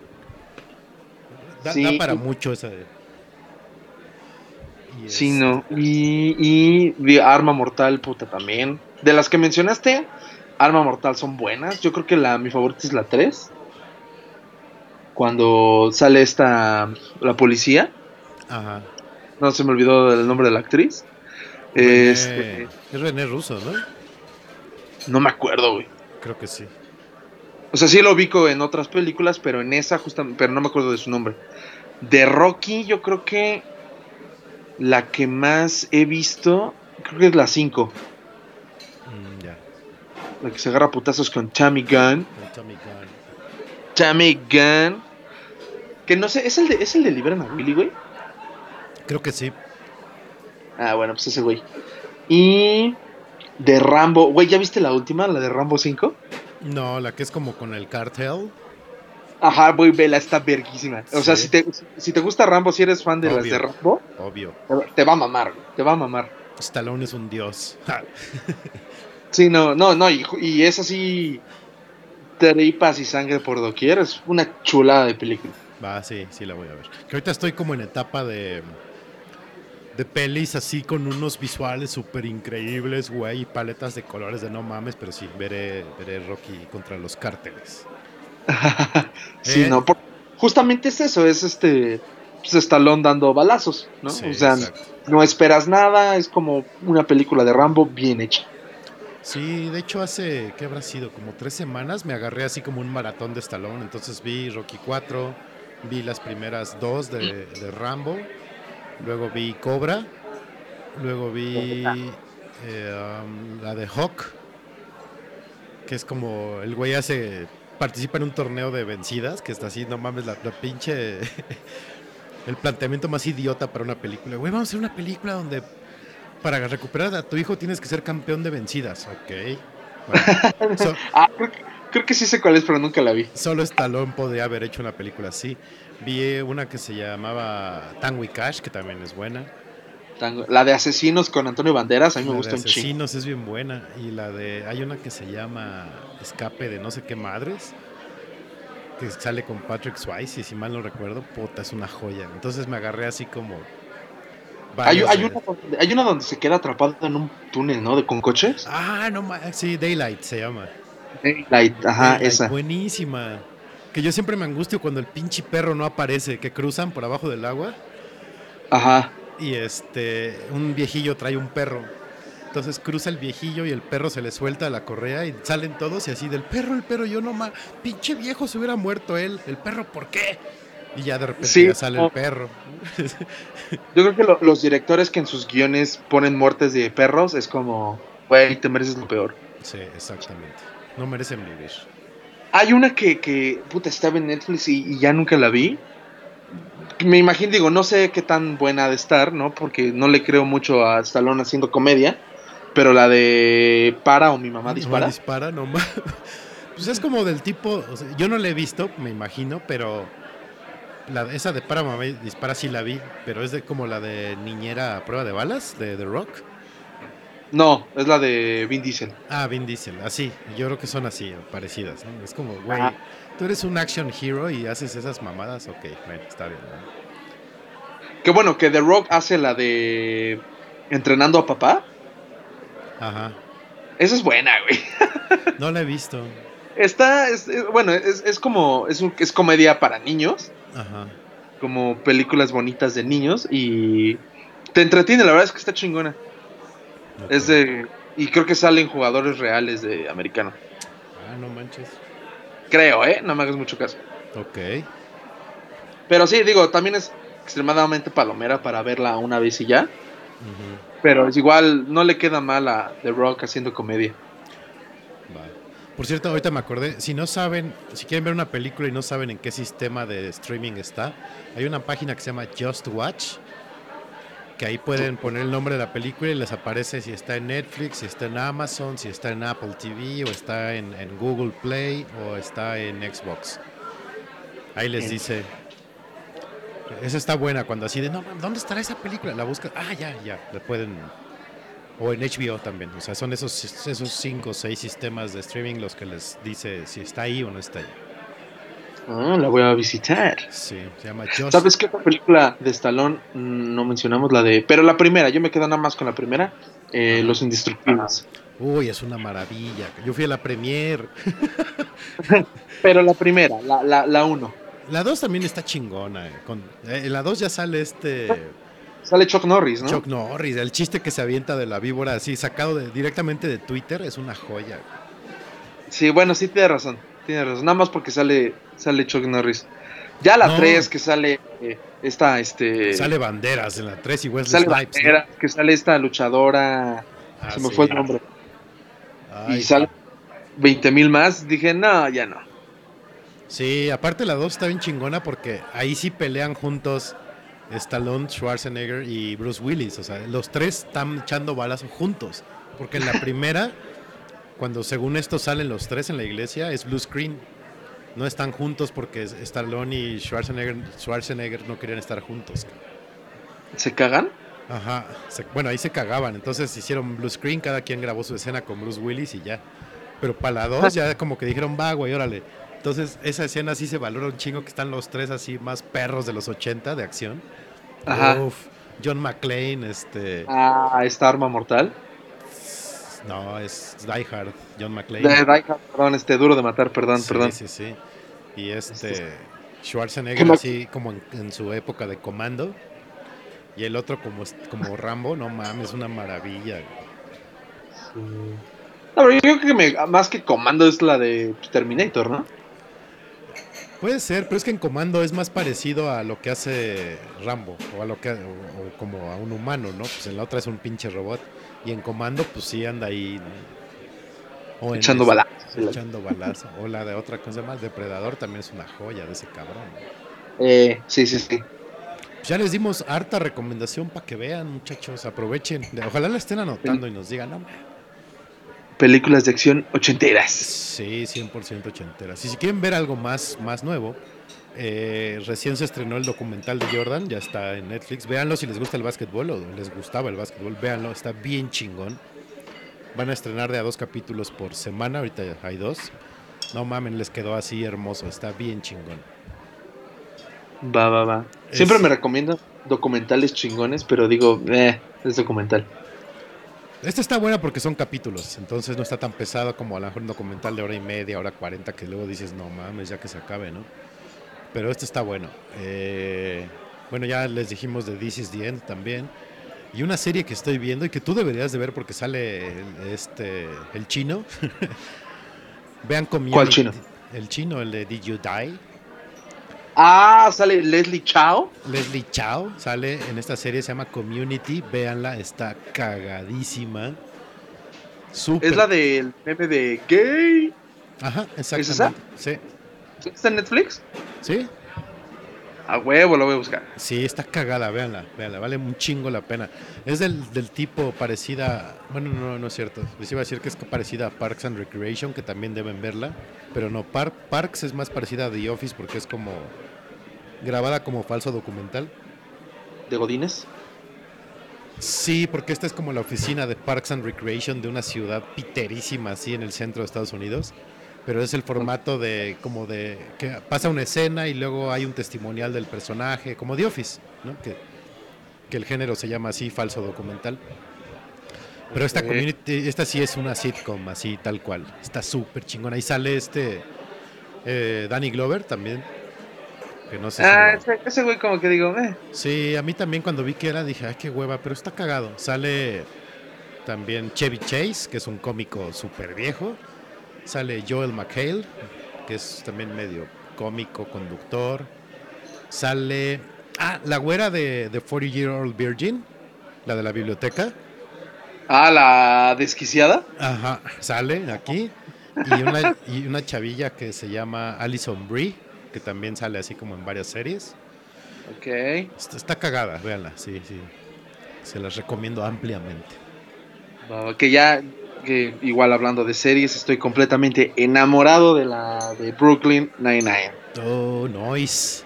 Da, Sí. da para mucho esa de... y Sí, no. Y, y de Arma Mortal, puta, también. De las que mencionaste, Arma Mortal son buenas. Yo creo que la mi favorita es la 3. Cuando sale esta. La policía. Ajá. No se me olvidó el nombre de la actriz. René- Este, Es René Russo, ¿no? no me acuerdo, güey. Creo que sí. O sea, sí lo ubico en otras películas, pero en esa justamente, pero no me acuerdo de su nombre. De Rocky, yo creo que la que más he visto, creo que es la 5, Mm, ya. La que se agarra putazos con Tammy Gunn. El Tommy Gunn. Tammy Gunn. Que no sé, ¿es el de, ¿es el de Liberan a Willy, güey? Creo que sí. Ah, bueno, pues ese güey. Y de Rambo, güey, ¿ya viste la última, la de Rambo 5? No, la que es como con el cartel. Ajá, güey, vela, está verguísima. O sea, si te, si te gusta Rambo, si eres fan de las de Rambo, Obvio. te va a mamar, güey, te va a mamar. Stallone es un dios. Sí, no, no, no, y, y es así, tripas y sangre por doquier, es una chulada de película. Va, sí, sí la voy a ver. Que ahorita estoy como en etapa de de pelis así con unos visuales súper increíbles, güey, y paletas de colores de no mames, pero sí, veré, veré Rocky contra los cárteles. Sí, Eh. no, por- justamente es eso, es este, pues Stallone dando balazos, ¿no? Sí, o sea, exacto. no esperas nada, es como una película de Rambo bien hecha. Sí, de hecho hace, ¿qué habrá sido? Como tres semanas me agarré así como un maratón de Stallone, entonces vi Rocky 4, vi las primeras dos de, de Rambo, luego vi Cobra, luego vi eh, um, la de Hawk, que es como el güey hace participa en un torneo de vencidas, que está así, no mames, la, la pinche... el planteamiento más idiota para una película. Güey, vamos a hacer una película donde para recuperar a tu hijo tienes que ser campeón de vencidas. Ok. Bueno, so- Ah, creo, que- creo que sí sé cuál es, pero nunca la vi. solo Stallone podría haber hecho una película así. Vi una que se llamaba Tango y Cash, que también es buena. Tango- La de Asesinos con Antonio Banderas, a mí me gusta un chingo. Asesinos es bien buena. Y la de. Hay una que se llama Escape de no sé qué madres. Que sale con Patrick Swayze, si mal no recuerdo. Puta, es una joya. Entonces me agarré así como. Hay, hay una, donde- hay una donde se queda atrapado en un túnel, ¿no? De, con coches. Ah, no Sí, Daylight se llama. Light, ajá, Daylight, esa. Buenísima. Que yo siempre me angustio cuando el pinche perro no aparece, que cruzan por abajo del agua. Ajá. y este un viejillo trae un perro. Entonces cruza el viejillo y el perro se le suelta la correa y salen todos y así del perro, el perro, yo no más, pinche viejo se hubiera muerto él, el perro, ¿por qué? Y ya de repente Sí, ya sale el perro. Yo creo que lo- los directores que en sus guiones ponen muertes de perros es como, güey, te mereces lo peor. sí, exactamente. No merecen vivir. Hay una que, que puta, estaba en Netflix y, y ya nunca la vi. Me imagino, digo, no sé qué tan buena ha de estar, ¿no? Porque no le creo mucho a Stallone haciendo comedia. Pero la de Para o mi mamá No dispara. dispara, no ma- Pues es como del tipo, o sea, yo no la he visto, me imagino, pero la, esa de para mamá y dispara sí la vi, pero es de como la de niñera a prueba de balas de The Rock. No, es la de Vin Diesel. Ah, Vin Diesel, así. Yo creo que son así, parecidas, ¿no? Es como, güey, Ajá. tú eres un action hero y haces esas mamadas, ok, bueno, está bien. ¿no? Que bueno, que The Rock hace la de Entrenando a papá. Ajá. Esa es buena, güey. No la he visto. Está, es, es- bueno, es, es como, es, un- es comedia para niños. Ajá. Como películas bonitas de niños. Y te entretiene, la verdad es que está chingona. ok. Es de. Y creo que salen jugadores reales de americano. Ah, no manches. Creo, ¿eh? No me hagas mucho caso. Ok. Pero sí, digo, también es extremadamente palomera para verla una vez y ya. Pero es igual, no le queda mal a The Rock haciendo comedia. Por cierto, ahorita me acordé, si no saben, si quieren ver una película y no saben en qué sistema de streaming está, hay una página que se llama Just Watch, que ahí pueden poner el nombre de la película y les aparece si está en Netflix, si está en Amazon, si está en Apple TV o está en, en Google Play o está en Xbox. Ahí les dice. Esa está buena cuando así de, no, ¿dónde estará esa película? La buscan, ah, ya, ya, la pueden o en HBO también. O sea, son esos, esos cinco o seis sistemas de streaming los que les dice si está ahí o no está ahí. Ah, la voy a visitar. Sí, se llama Just. ¿Sabes qué otra película de Stallone? No mencionamos la de. Pero la primera, yo me quedo nada más con la primera. eh, Los Indestructibles. Uy, es una maravilla. Yo fui a la premier. Pero la primera, la, la, la uno. La 2 también está chingona. eh, Con, eh, en la 2 ya sale este Sale Chuck Norris, ¿no? Chuck Norris. El chiste que se avienta de la víbora así, sacado de- directamente de Twitter, es una joya. Sí, bueno, sí tiene razón. Tiene razón. Nada más porque sale, sale Chuck Norris. Ya la No. 3 que sale eh, esta, este. Sale Banderas en la 3 y Wesley sale Snipes. ¿no? Banderas, que sale esta luchadora. Ah, se me sí. fue el nombre. Ay, y sale 20 mil más. Dije, no, ya no. Sí, aparte la 2 está bien chingona porque ahí sí pelean juntos Stallone, Schwarzenegger y Bruce Willis. O sea, los tres están echando balas juntos. Porque en la primera, cuando según esto salen los tres en la iglesia, es blue screen. No están juntos porque Stallone y Schwarzenegger, Schwarzenegger no querían estar juntos. ¿Se cagan? Ajá. se- bueno, ahí se cagaban. Entonces hicieron blue screen, cada quien grabó su escena con Bruce Willis y ya. Pero para la 2 ya como que dijeron, va, güey, órale. Entonces esa escena sí se valora un chingo que están los tres así más perros de los 80 de acción. Ajá. Uf, John McClane, este... Ah, esta arma mortal. No, es Die Hard, John McClane. De Die Hard, perdón, este duro de matar, perdón, sí, perdón. Sí, sí. Y Este este Schwarzenegger ¿Qué ma- así como en, en su época de comando. Y el otro como, como Rambo, no mames, una maravilla. No, pero yo creo que me- más que comando es la de Terminator, ¿no? Puede ser, pero es que en comando es más parecido a lo que hace Rambo, o a lo que o, o como a un humano, ¿no? Pues en la otra es un pinche robot. Y en comando, pues sí anda ahí O Echando balazos. Echando balazo. O la de otra cosa más, Depredador también es una joya de ese cabrón. Eh, sí, sí, sí. Pues ya les dimos harta recomendación para que vean, muchachos. Aprovechen. Ojalá la estén anotando y nos digan, no, Películas de acción ochenteras. Sí, 100% ochentera. Si, si quieren ver algo más, más nuevo, eh, recién se estrenó el documental de Jordan, ya está en Netflix. Véanlo si les gusta el básquetbol o les gustaba el básquetbol, véanlo, está bien chingón. Van a estrenar de a dos capítulos por semana, ahorita hay dos. No mamen, les quedó así hermoso, está bien chingón. Va, va, va. Siempre Es- me recomiendan documentales chingones, pero digo, eh, es documental. Esta está buena porque son capítulos, entonces no está tan pesado como a lo mejor un documental de hora y media, hora cuarenta, que luego dices, no mames, ya que se acabe, ¿no? Pero este está bueno. Eh, bueno, ya les dijimos de This is the End también. Y una serie que estoy viendo y que tú deberías de ver porque sale el, este, el chino. Vean Community. ¿Cuál chino? El chino, el de Did You Die. Ah, sale Leslie Chao. Leslie Chao sale en esta serie, se llama Community. Véanla, está cagadísima. Súper. Es la del meme de gay. Ajá, esa? exactamente. Sí. ¿Está en Netflix? Sí, A huevo, lo voy a buscar. sí, está cagada, véanla, véanla, vale un chingo la pena. Es del, del tipo parecida, bueno, no, no es cierto, les iba a decir que es parecida a Parks and Recreation, que también deben verla, pero no, Par- Parks es más parecida a The Office porque es como grabada como falso documental. ¿De Godines? Sí, porque esta es como la oficina de Parks and Recreation de una ciudad piterísima así en el centro de Estados Unidos. Pero es el formato de como de que pasa una escena y luego hay un testimonial del personaje, como The Office, ¿no? Que, que el género se llama así, falso documental. Pero esta community, esta sí es una sitcom, así tal cual. Está súper chingona. Ahí sale este eh, Danny Glover también. Que no sé Ah, ese güey como que digo, eh. Sí, a mí también cuando vi que era dije, ay, qué hueva, pero está cagado. Sale también Chevy Chase, que es un cómico súper viejo. Sale Joel McHale, que es también medio cómico, conductor. Sale, ah, la güera de, de 40 Year Old Virgin, la de la biblioteca. Ah, la desquiciada. Ajá, sale aquí. Y una, y una chavilla que se llama Alison Brie, que también sale así como en varias series. Ok. Está, está cagada, véanla, sí, sí. Se las recomiendo ampliamente. Que ya, que igual hablando de series, estoy completamente enamorado de la de Brooklyn Nine-Nine. Oh, nice.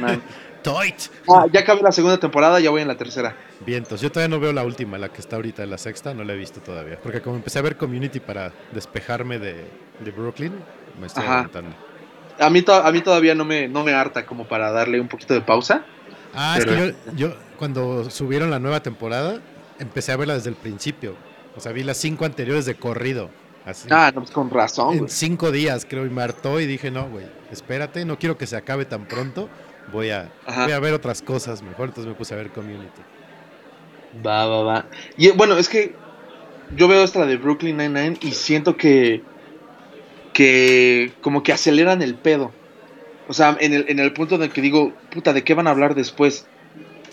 Man. Toit. Ah, ya acabé la segunda temporada, ya voy en la tercera. Vientos. Yo todavía no veo la última, la que está ahorita en la sexta, no la he visto todavía. Porque como empecé a ver Community para despejarme de, de Brooklyn, me estoy Ajá. aguantando. A mí, to- a mí todavía no me, no me harta como para darle un poquito de pausa. Ah, es que yo, yo cuando subieron la nueva temporada, empecé a verla desde el principio. O sea, vi las cinco anteriores de corrido. Así. Ah, no, pues con razón. en cinco días, creo, y me hartó y dije, no, güey, espérate, no quiero que se acabe tan pronto. Voy a, Ajá. voy a ver otras cosas mejor. Entonces me puse a ver Community. Va, va, va. Y bueno, es que yo veo esta de Brooklyn Nine-Nine y siento que. que. como que aceleran el pedo. O sea, en el, en el punto en el que digo, puta, ¿de qué van a hablar después?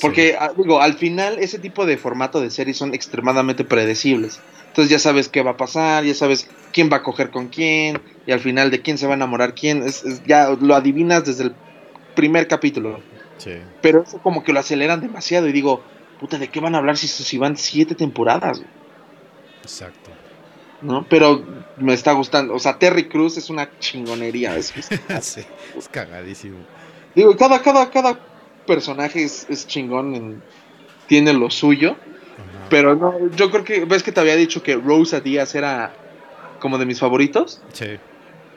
Porque, ah, digo, al final ese tipo de formato de series son extremadamente predecibles. Entonces ya sabes qué va a pasar, ya sabes quién va a coger con quién, y al final de quién se va a enamorar quién. Es, es- ya lo adivinas desde el primer capítulo. Sí. Pero eso como que lo aceleran demasiado y digo, puta, ¿de qué van a hablar si, si van siete temporadas? Exacto. ¿No? Pero me está gustando. O sea, Terry Cruz es una chingonería. es- es- sí, es cagadísimo. digo, cada, cada, cada personaje es, es chingón, en- tiene lo suyo. Ajá. Pero no, yo creo que, ves que te había dicho que Rosa Díaz era como de mis favoritos. Sí.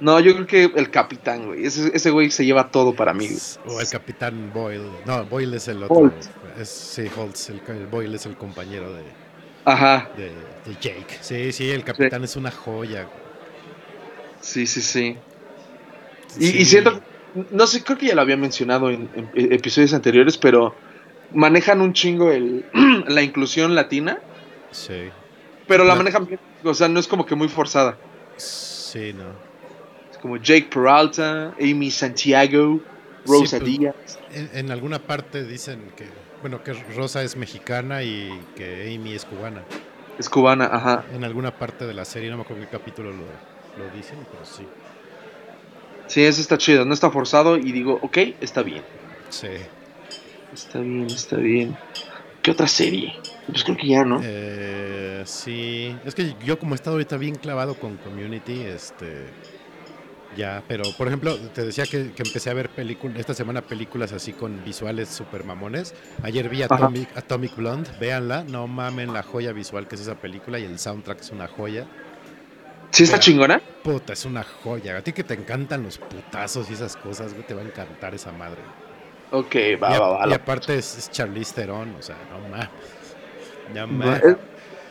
No, yo creo que el capitán, güey. Ese, ese güey se lleva todo para mí. O el capitán Boyle. No, Boyle es el otro. Holtz. Es, sí, Holtz. El, el Boyle es el compañero de, Ajá, de, de Jake. Sí, sí, el capitán es una joya. sí, sí, sí. Y, Sí. y siento, no sé, creo que ya lo había mencionado en, en episodios anteriores, pero manejan un chingo el, la inclusión latina, Sí. pero la manejan bien, o sea, no es como que muy forzada. Sí, no. Es como Jake Peralta, Amy Santiago, Rosa Sí, pues, Díaz. En, en alguna parte dicen que, bueno, que Rosa es mexicana y que Amy es cubana. Es cubana, ajá. En alguna parte de la serie, no me acuerdo qué capítulo lo, lo dicen, pero sí. Sí, eso está chido, no está forzado y digo, ok, está bien. Sí. Está bien, está bien. ¿Qué otra serie? Pues creo que ya, ¿no? Eh, sí, es que yo como he estado ahorita bien clavado con Community, este, ya, pero por ejemplo, te decía que, que empecé a ver películas, esta semana películas así con visuales super mamones. Ayer vi. Atomic, Atomic Blonde, véanla, no mamen la joya visual que es esa película y el soundtrack es una joya. ¿Sí está chingona? Puta, es una joya. A ti que te encantan los putazos y esas cosas, güey, te va a encantar esa madre. Ok, y, va, a- va, va. y aparte es, es Charlize Theron, o sea, no mames. No mames.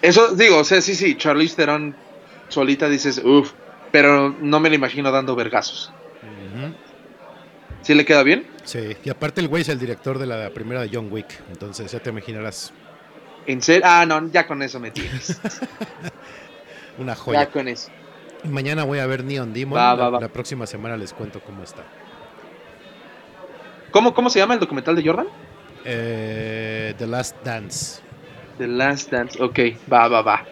Eso, digo, o sea, sí, sí, Charlize Theron solita dices, uff, pero no me la imagino dando vergazos. ¿Sí le queda bien? Sí, y aparte el güey es el director de la primera de John Wick, entonces ya te imaginarás ¿En serio? Ah, no, ya con eso me tienes. una joya. ya con eso. Mañana voy a ver Neon Demon, Va, la, va, va. la próxima semana les cuento cómo está. ¿Cómo, ¿Cómo se llama el documental de Jordan? Eh, The Last Dance, The Last Dance. Ok, va, va, va.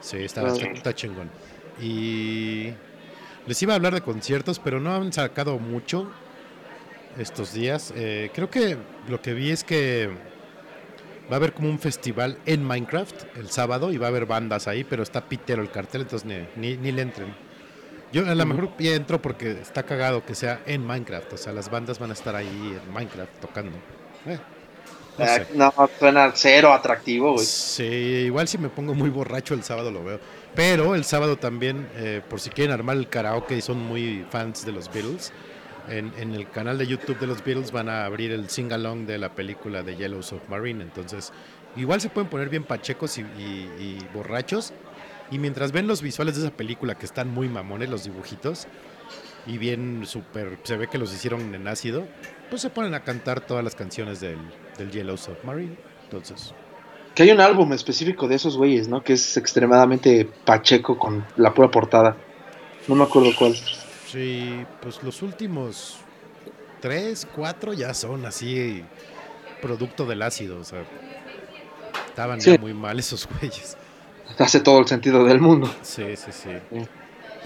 sí, está, Ok. está, está chingón. Y les iba a hablar de conciertos, pero no han sacado mucho estos días. Eh, creo que lo que vi es que va a haber como un festival en Minecraft el sábado y va a haber bandas ahí, pero está pitero el cartel, entonces ni, ni, ni le entren. Yo a lo mejor ya entro porque está cagado que sea en Minecraft, o sea, las bandas van a estar ahí en Minecraft tocando. Eh, no Ah, sé. No, suena cero atractivo, güey. Sí, igual si me pongo muy borracho el sábado lo veo. Pero el sábado también, eh, por si quieren armar el karaoke y son muy fans de los Beatles, en, en el canal de YouTube de los Beatles van a abrir el sing-along de la película de Yellow Submarine. Entonces, igual se pueden poner bien pachecos y, y- y borrachos. Y mientras ven los visuales de esa película que están muy mamones, los dibujitos, y bien súper, se ve que los hicieron en ácido, pues se ponen a cantar todas las canciones del, del Yellow Submarine. Entonces, Que hay un álbum específico de esos güeyes, ¿no? Que es extremadamente pacheco con la pura portada. No me acuerdo cuál. Sí, pues los últimos tres, cuatro ya son así producto del ácido, o sea, estaban Sí. ya muy mal esos güeyes. Hace todo el sentido del mundo. Sí, sí, sí. Sí.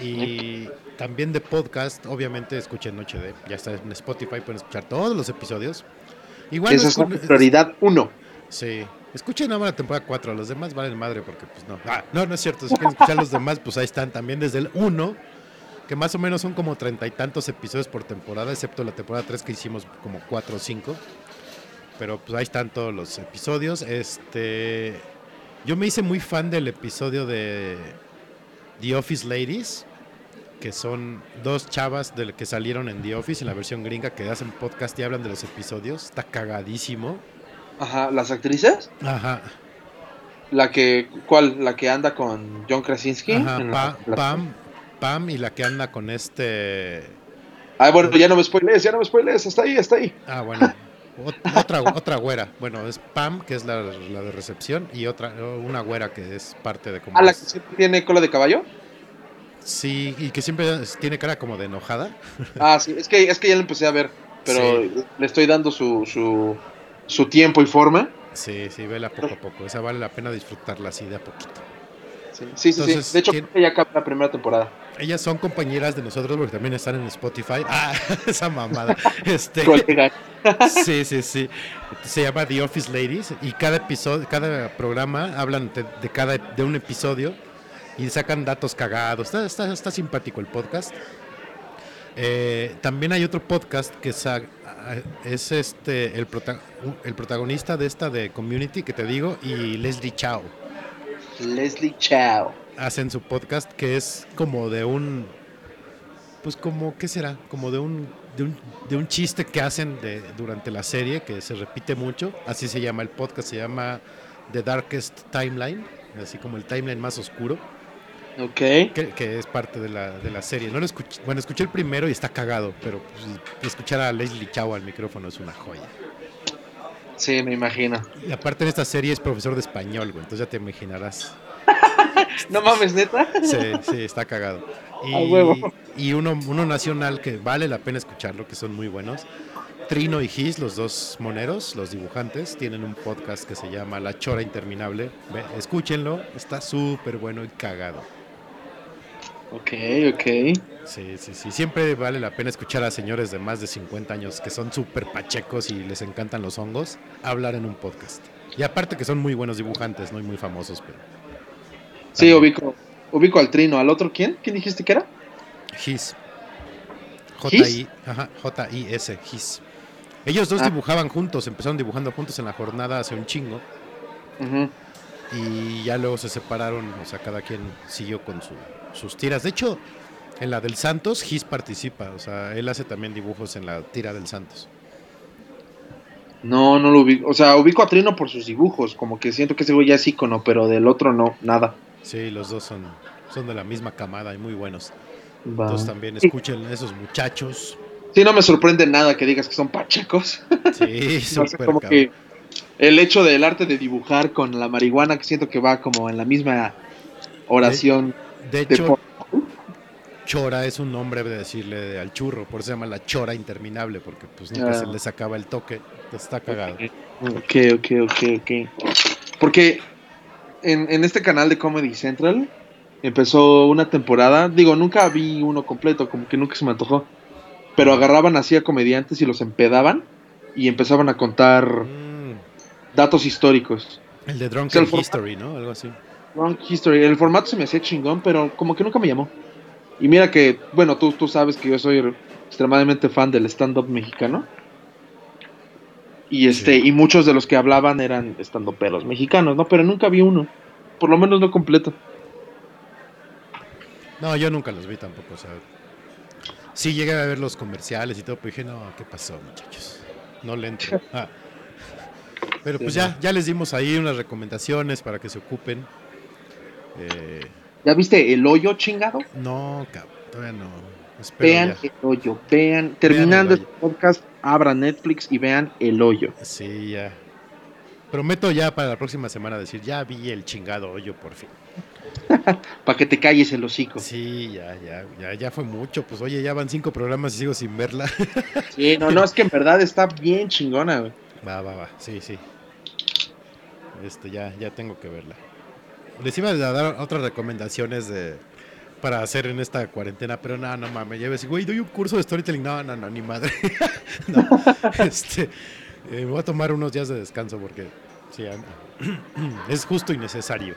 Y también de podcast, obviamente escuchen Noche de, ya está en Spotify, pueden escuchar todos los episodios. Igual Esa no es prioridad uno. Sí, escuchen nada más la temporada 4, los demás valen madre porque pues no. Ah, no, no es cierto, si quieren escuchar los demás, pues ahí están también desde el 1, que más o menos son como treinta y tantos episodios por temporada, excepto la temporada 3 que hicimos como 4 o 5. Pero pues ahí están todos los episodios. Este, yo me hice muy fan del episodio de The Office Ladies, que son dos chavas del que salieron en The Office en la versión gringa que hacen podcast y hablan de los episodios. Está cagadísimo. Ajá, las actrices. Ajá. La que, ¿cuál? La que anda con John Krasinski. Ajá, en Pa- la- la- Pam, Pam y la que anda con este. Ah, bueno, ya no me spoilees, ya no me spoilees, está ahí, está ahí. Ah, bueno. ot- Otra, otra güera. Bueno, es Pam, que es la, la de recepción, y otra, una güera que es parte de como. Ah, la que siempre tiene cola de caballo. Sí, y que siempre tiene cara como de enojada. Ah, sí, es que, es que ya la empecé a ver, pero Sí. le estoy dando su, su, su tiempo y forma. Sí, sí, vela poco a poco. Esa vale la pena disfrutarla así de a poquito. Sí, sí, sí. De hecho, ¿quién- creo que ya acaba la primera temporada. Ellas son compañeras de nosotros porque también están en Spotify. Ah, esa mamada. Este. Sí, sí, sí. Se llama The Office Ladies y cada episodio, cada programa hablan de, de cada de un episodio y sacan datos cagados. Está, está, está simpático el podcast. Eh, también hay otro podcast que sa- es este el, prota- el protagonista de esta de Community que te digo y Leslie Chao Leslie Chow. Hacen su podcast que es como de un pues como qué será como de un de un, de un chiste que hacen de, durante la serie que se repite mucho. Así se llama el podcast se llama The Darkest Timeline así como el timeline más oscuro. Ok. que, que es parte de la, de la serie. No lo escuché bueno escuché el primero y está cagado pero pues, escuchar a Leslie Chao al micrófono es una joya. Sí, me imagino. y aparte en esta serie es profesor de español güey entonces ya te imaginarás No mames, neta. Sí, sí, está cagado. Y, A huevo. y uno, uno nacional que vale la pena escucharlo, que son muy buenos, Trino y Gis, los dos moneros, los dibujantes, tienen un podcast que se llama La Chora Interminable. Escúchenlo, está súper bueno y cagado. Ok, ok. Sí, sí, sí. Siempre vale la pena escuchar a señores de más de 50 años que son súper pachecos y les encantan los hongos hablar en un podcast. Y aparte que son muy buenos dibujantes, no y muy famosos, pero Sí, ubico, ubico al trino. ¿Al otro quién? ¿Quién dijiste que era? Ajá, J-I-S, Gis. Ellos dos Ah. dibujaban juntos, empezaron dibujando juntos en la jornada hace un chingo. Y ya luego se separaron, o sea, cada quien siguió con su- sus tiras. De hecho, en la del Santos, Gis participa, o sea, él hace también dibujos en la tira del Santos. No, no lo ubico. O sea, ubico a Trino por sus dibujos. Como que siento que ese güey ya es ícono, pero del otro no, nada. Sí, los dos son, son de la misma camada y muy buenos. Va. Entonces también escuchen a esos muchachos. Sí, no me sorprende nada que digas que son pachecos. Sí, No sé, como que el hecho del arte de dibujar con la marihuana, que siento que va como en la misma oración. De de hecho, por- Chora es un nombre de decirle de- al churro, por eso se llama la Chora Interminable, porque pues nunca Ah. se les acaba el toque. Está cagado. Ok, ok, ok, ok. Porque en, en este canal de Comedy Central empezó una temporada, digo, nunca vi uno completo, como que nunca se me antojó, pero agarraban así a comediantes y los empedaban y empezaban a contar Mm, datos históricos. el de O sea, el formato- History, ¿no? Algo así. Long History, el formato se me hacía chingón, pero como que nunca me llamó. Y mira que, bueno, tú, tú sabes que yo soy extremadamente fan del stand-up mexicano. Y este, Sí. y muchos de los que hablaban eran stand-uperos mexicanos, ¿no? Pero nunca vi uno. Por lo menos no completo. No, yo nunca los vi tampoco, o sea. Sí llegué a ver los comerciales y todo, pero dije, no, ¿qué pasó, muchachos? No le entro. Ah. Pero pues ya, ya les dimos ahí unas recomendaciones para que se ocupen. Eh, ¿Ya viste el hoyo chingado? no, cabrón, todavía no. Espero Vean ya. el hoyo, vean. Terminando el este podcast, abran Netflix y vean el hoyo. Sí, ya. Prometo ya para la próxima semana decir, ya vi el chingado hoyo por fin. Para que te calles el hocico. Sí, ya, ya, ya, ya fue mucho. Pues oye, ya van cinco programas y sigo sin verla. Sí, no, no, es que en verdad está bien chingona, güey. Va, va, va, sí, sí. Este, ya, ya tengo que verla. Les iba a dar otras recomendaciones de para hacer en esta cuarentena, pero no, no mames, ya ves, güey, doy un curso de storytelling, no, no, no, ni madre. no, este, eh, me voy a tomar unos días de descanso porque sí, es justo y necesario.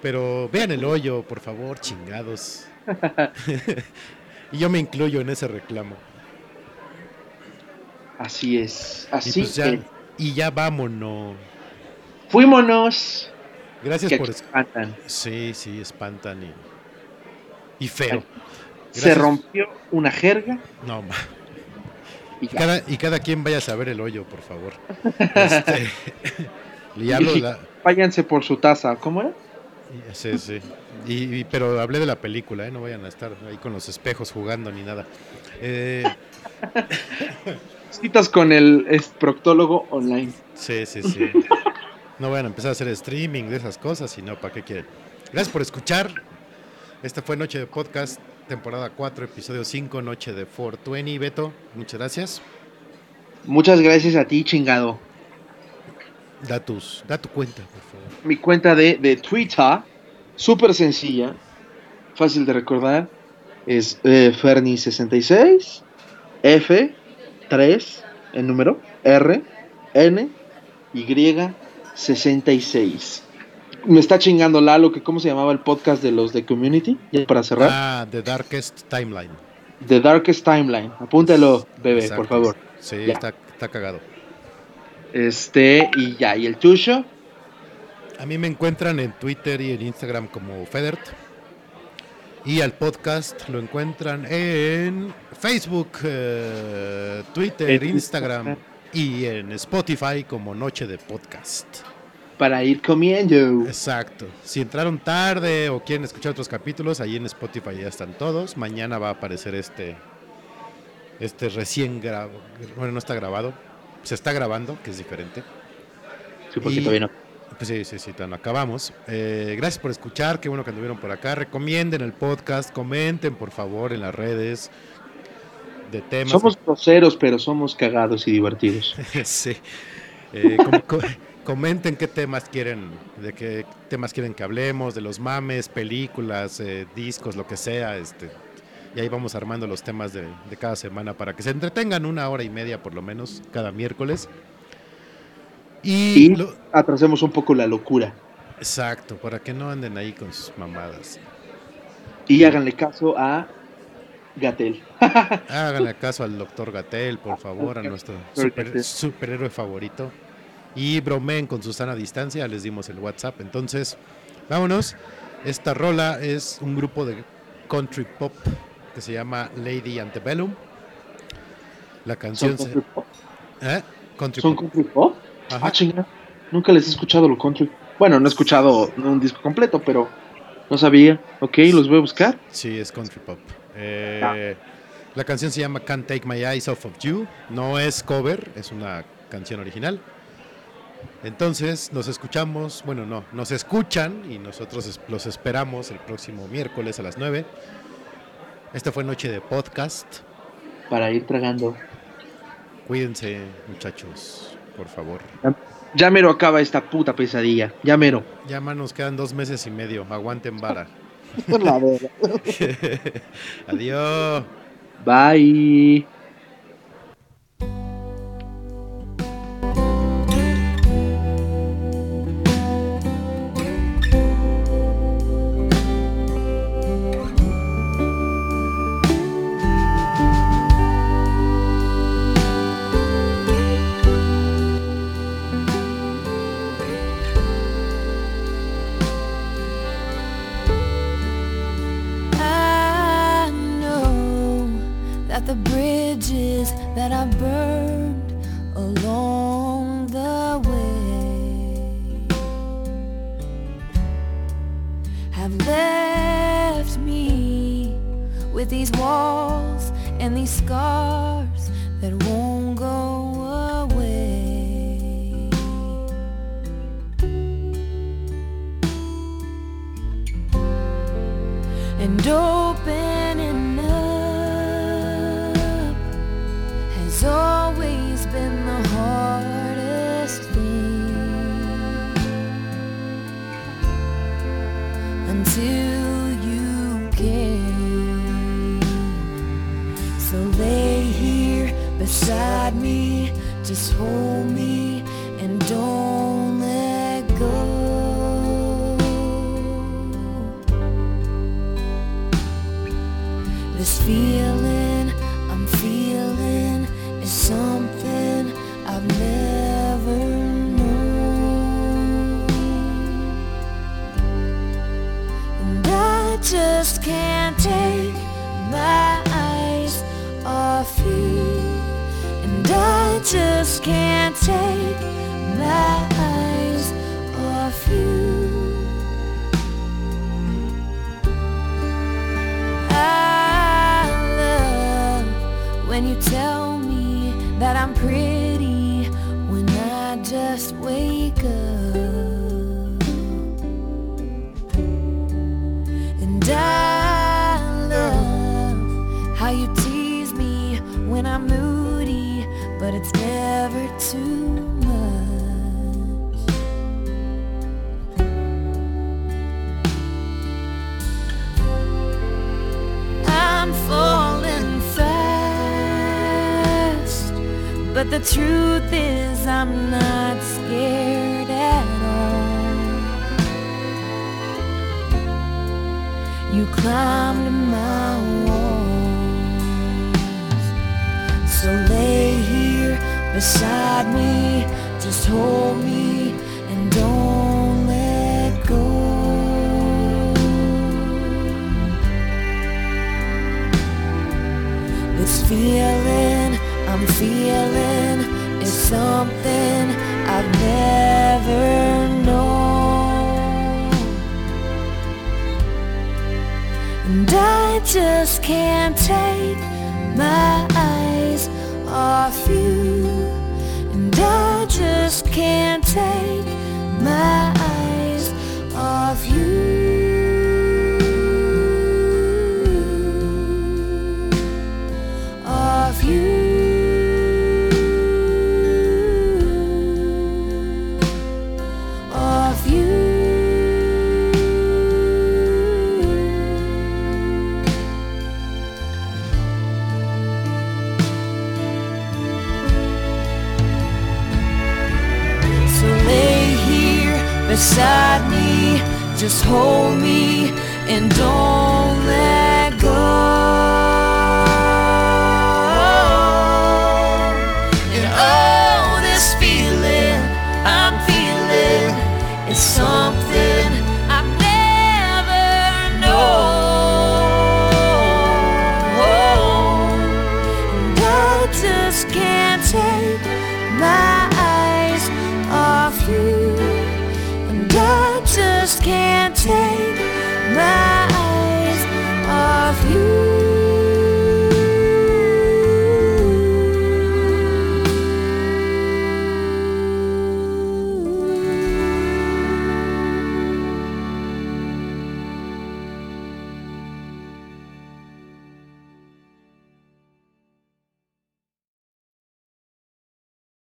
Pero vean el hoyo, por favor, chingados. y yo me incluyo en ese reclamo. Así es. Y Así pues ya, es. y ya vámonos. Fuímonos. Gracias Que por espantan. Sí, sí, espantan y, y feo. Se rompió una jerga No, ma. y cada, y cada quien vaya a saber el hoyo, por favor. Este, le hablo de la... Váyanse por su taza. ¿Cómo era? Sí, sí. Y, y- pero hablé de la película, ¿eh? No vayan a estar ahí con los espejos jugando ni nada. Eh, Citas con el proctólogo online. sí, sí, sí. No vayan a empezar a hacer streaming de esas cosas, sino ¿para qué quieren? Gracias por escuchar. Esta fue Noche de Podcast, temporada 4, episodio 5, Noche de 420. Beto, muchas gracias. Muchas gracias a ti, chingado. Da, tus, da tu cuenta, por favor. Mi cuenta de, de Twitter, súper sencilla, fácil de recordar, es eh, Ferni66, F3, el número, R, N, Y, 66. Me está chingando Lalo, que cómo se llamaba el podcast de los de Community, ya para cerrar. Ah, The Darkest Timeline. The Darkest Timeline. Apúntalo, bebé, Exacto. por favor. Sí, está, está cagado. Este, y ya, y el tuyo. A mí me encuentran en Twitter y en Instagram como Federt. Y al podcast lo encuentran en Facebook, eh, Twitter, Instagram y en Spotify como Noche de Podcast. Para ir comiendo. Exacto. Si entraron tarde o quieren escuchar otros capítulos, ahí en Spotify ya están todos. Mañana va a aparecer este, este recién grabado. Bueno, no está grabado. Se está grabando, que es diferente. Sí, porque Y- todavía no. Pues sí, sí, sí, no acabamos. Eh, gracias por escuchar, qué bueno que anduvieron por acá. Recomienden el podcast, comenten por favor en las redes. de temas. Somos groseros, pero somos cagados y divertidos. sí. Eh, com- co- comenten qué temas quieren, de qué temas quieren que hablemos, de los mames, películas, eh, discos, lo que sea, este. Y ahí vamos armando los temas de, de cada semana para que se entretengan una hora y media por lo menos cada miércoles. Y, Y lo- atrasemos un poco la locura. exacto, para que no anden ahí con sus mamadas. Y háganle caso a Gatel. Háganle caso al doctor Gatel, por favor, a nuestro super- superhéroe favorito. Y bromeen con Susana a distancia, les dimos el WhatsApp. Entonces, vámonos. Esta rola es un grupo de country pop que se llama Lady Antebellum. La ¿Son canción se... country pop? ¿Eh? Country ¿Son pop. country pop? Ajá. Ah, chinga. Nunca les he escuchado lo country. Bueno, no he escuchado un disco completo, pero no sabía. Ok, los voy a buscar. Sí, es country pop. Eh, La canción se llama Can't Take My Eyes Off of You. No es cover, es una canción original. Entonces nos escuchamos, bueno, no, nos escuchan y nosotros los esperamos el próximo miércoles a las 9. Esta fue Noche de Podcast. Para ir tragando. Cuídense, muchachos, por favor. Ya mero acaba esta puta pesadilla. Ya mero. Ya, man, nos quedan dos meses y medio. Aguanten vara. Por la. Adiós. Bye.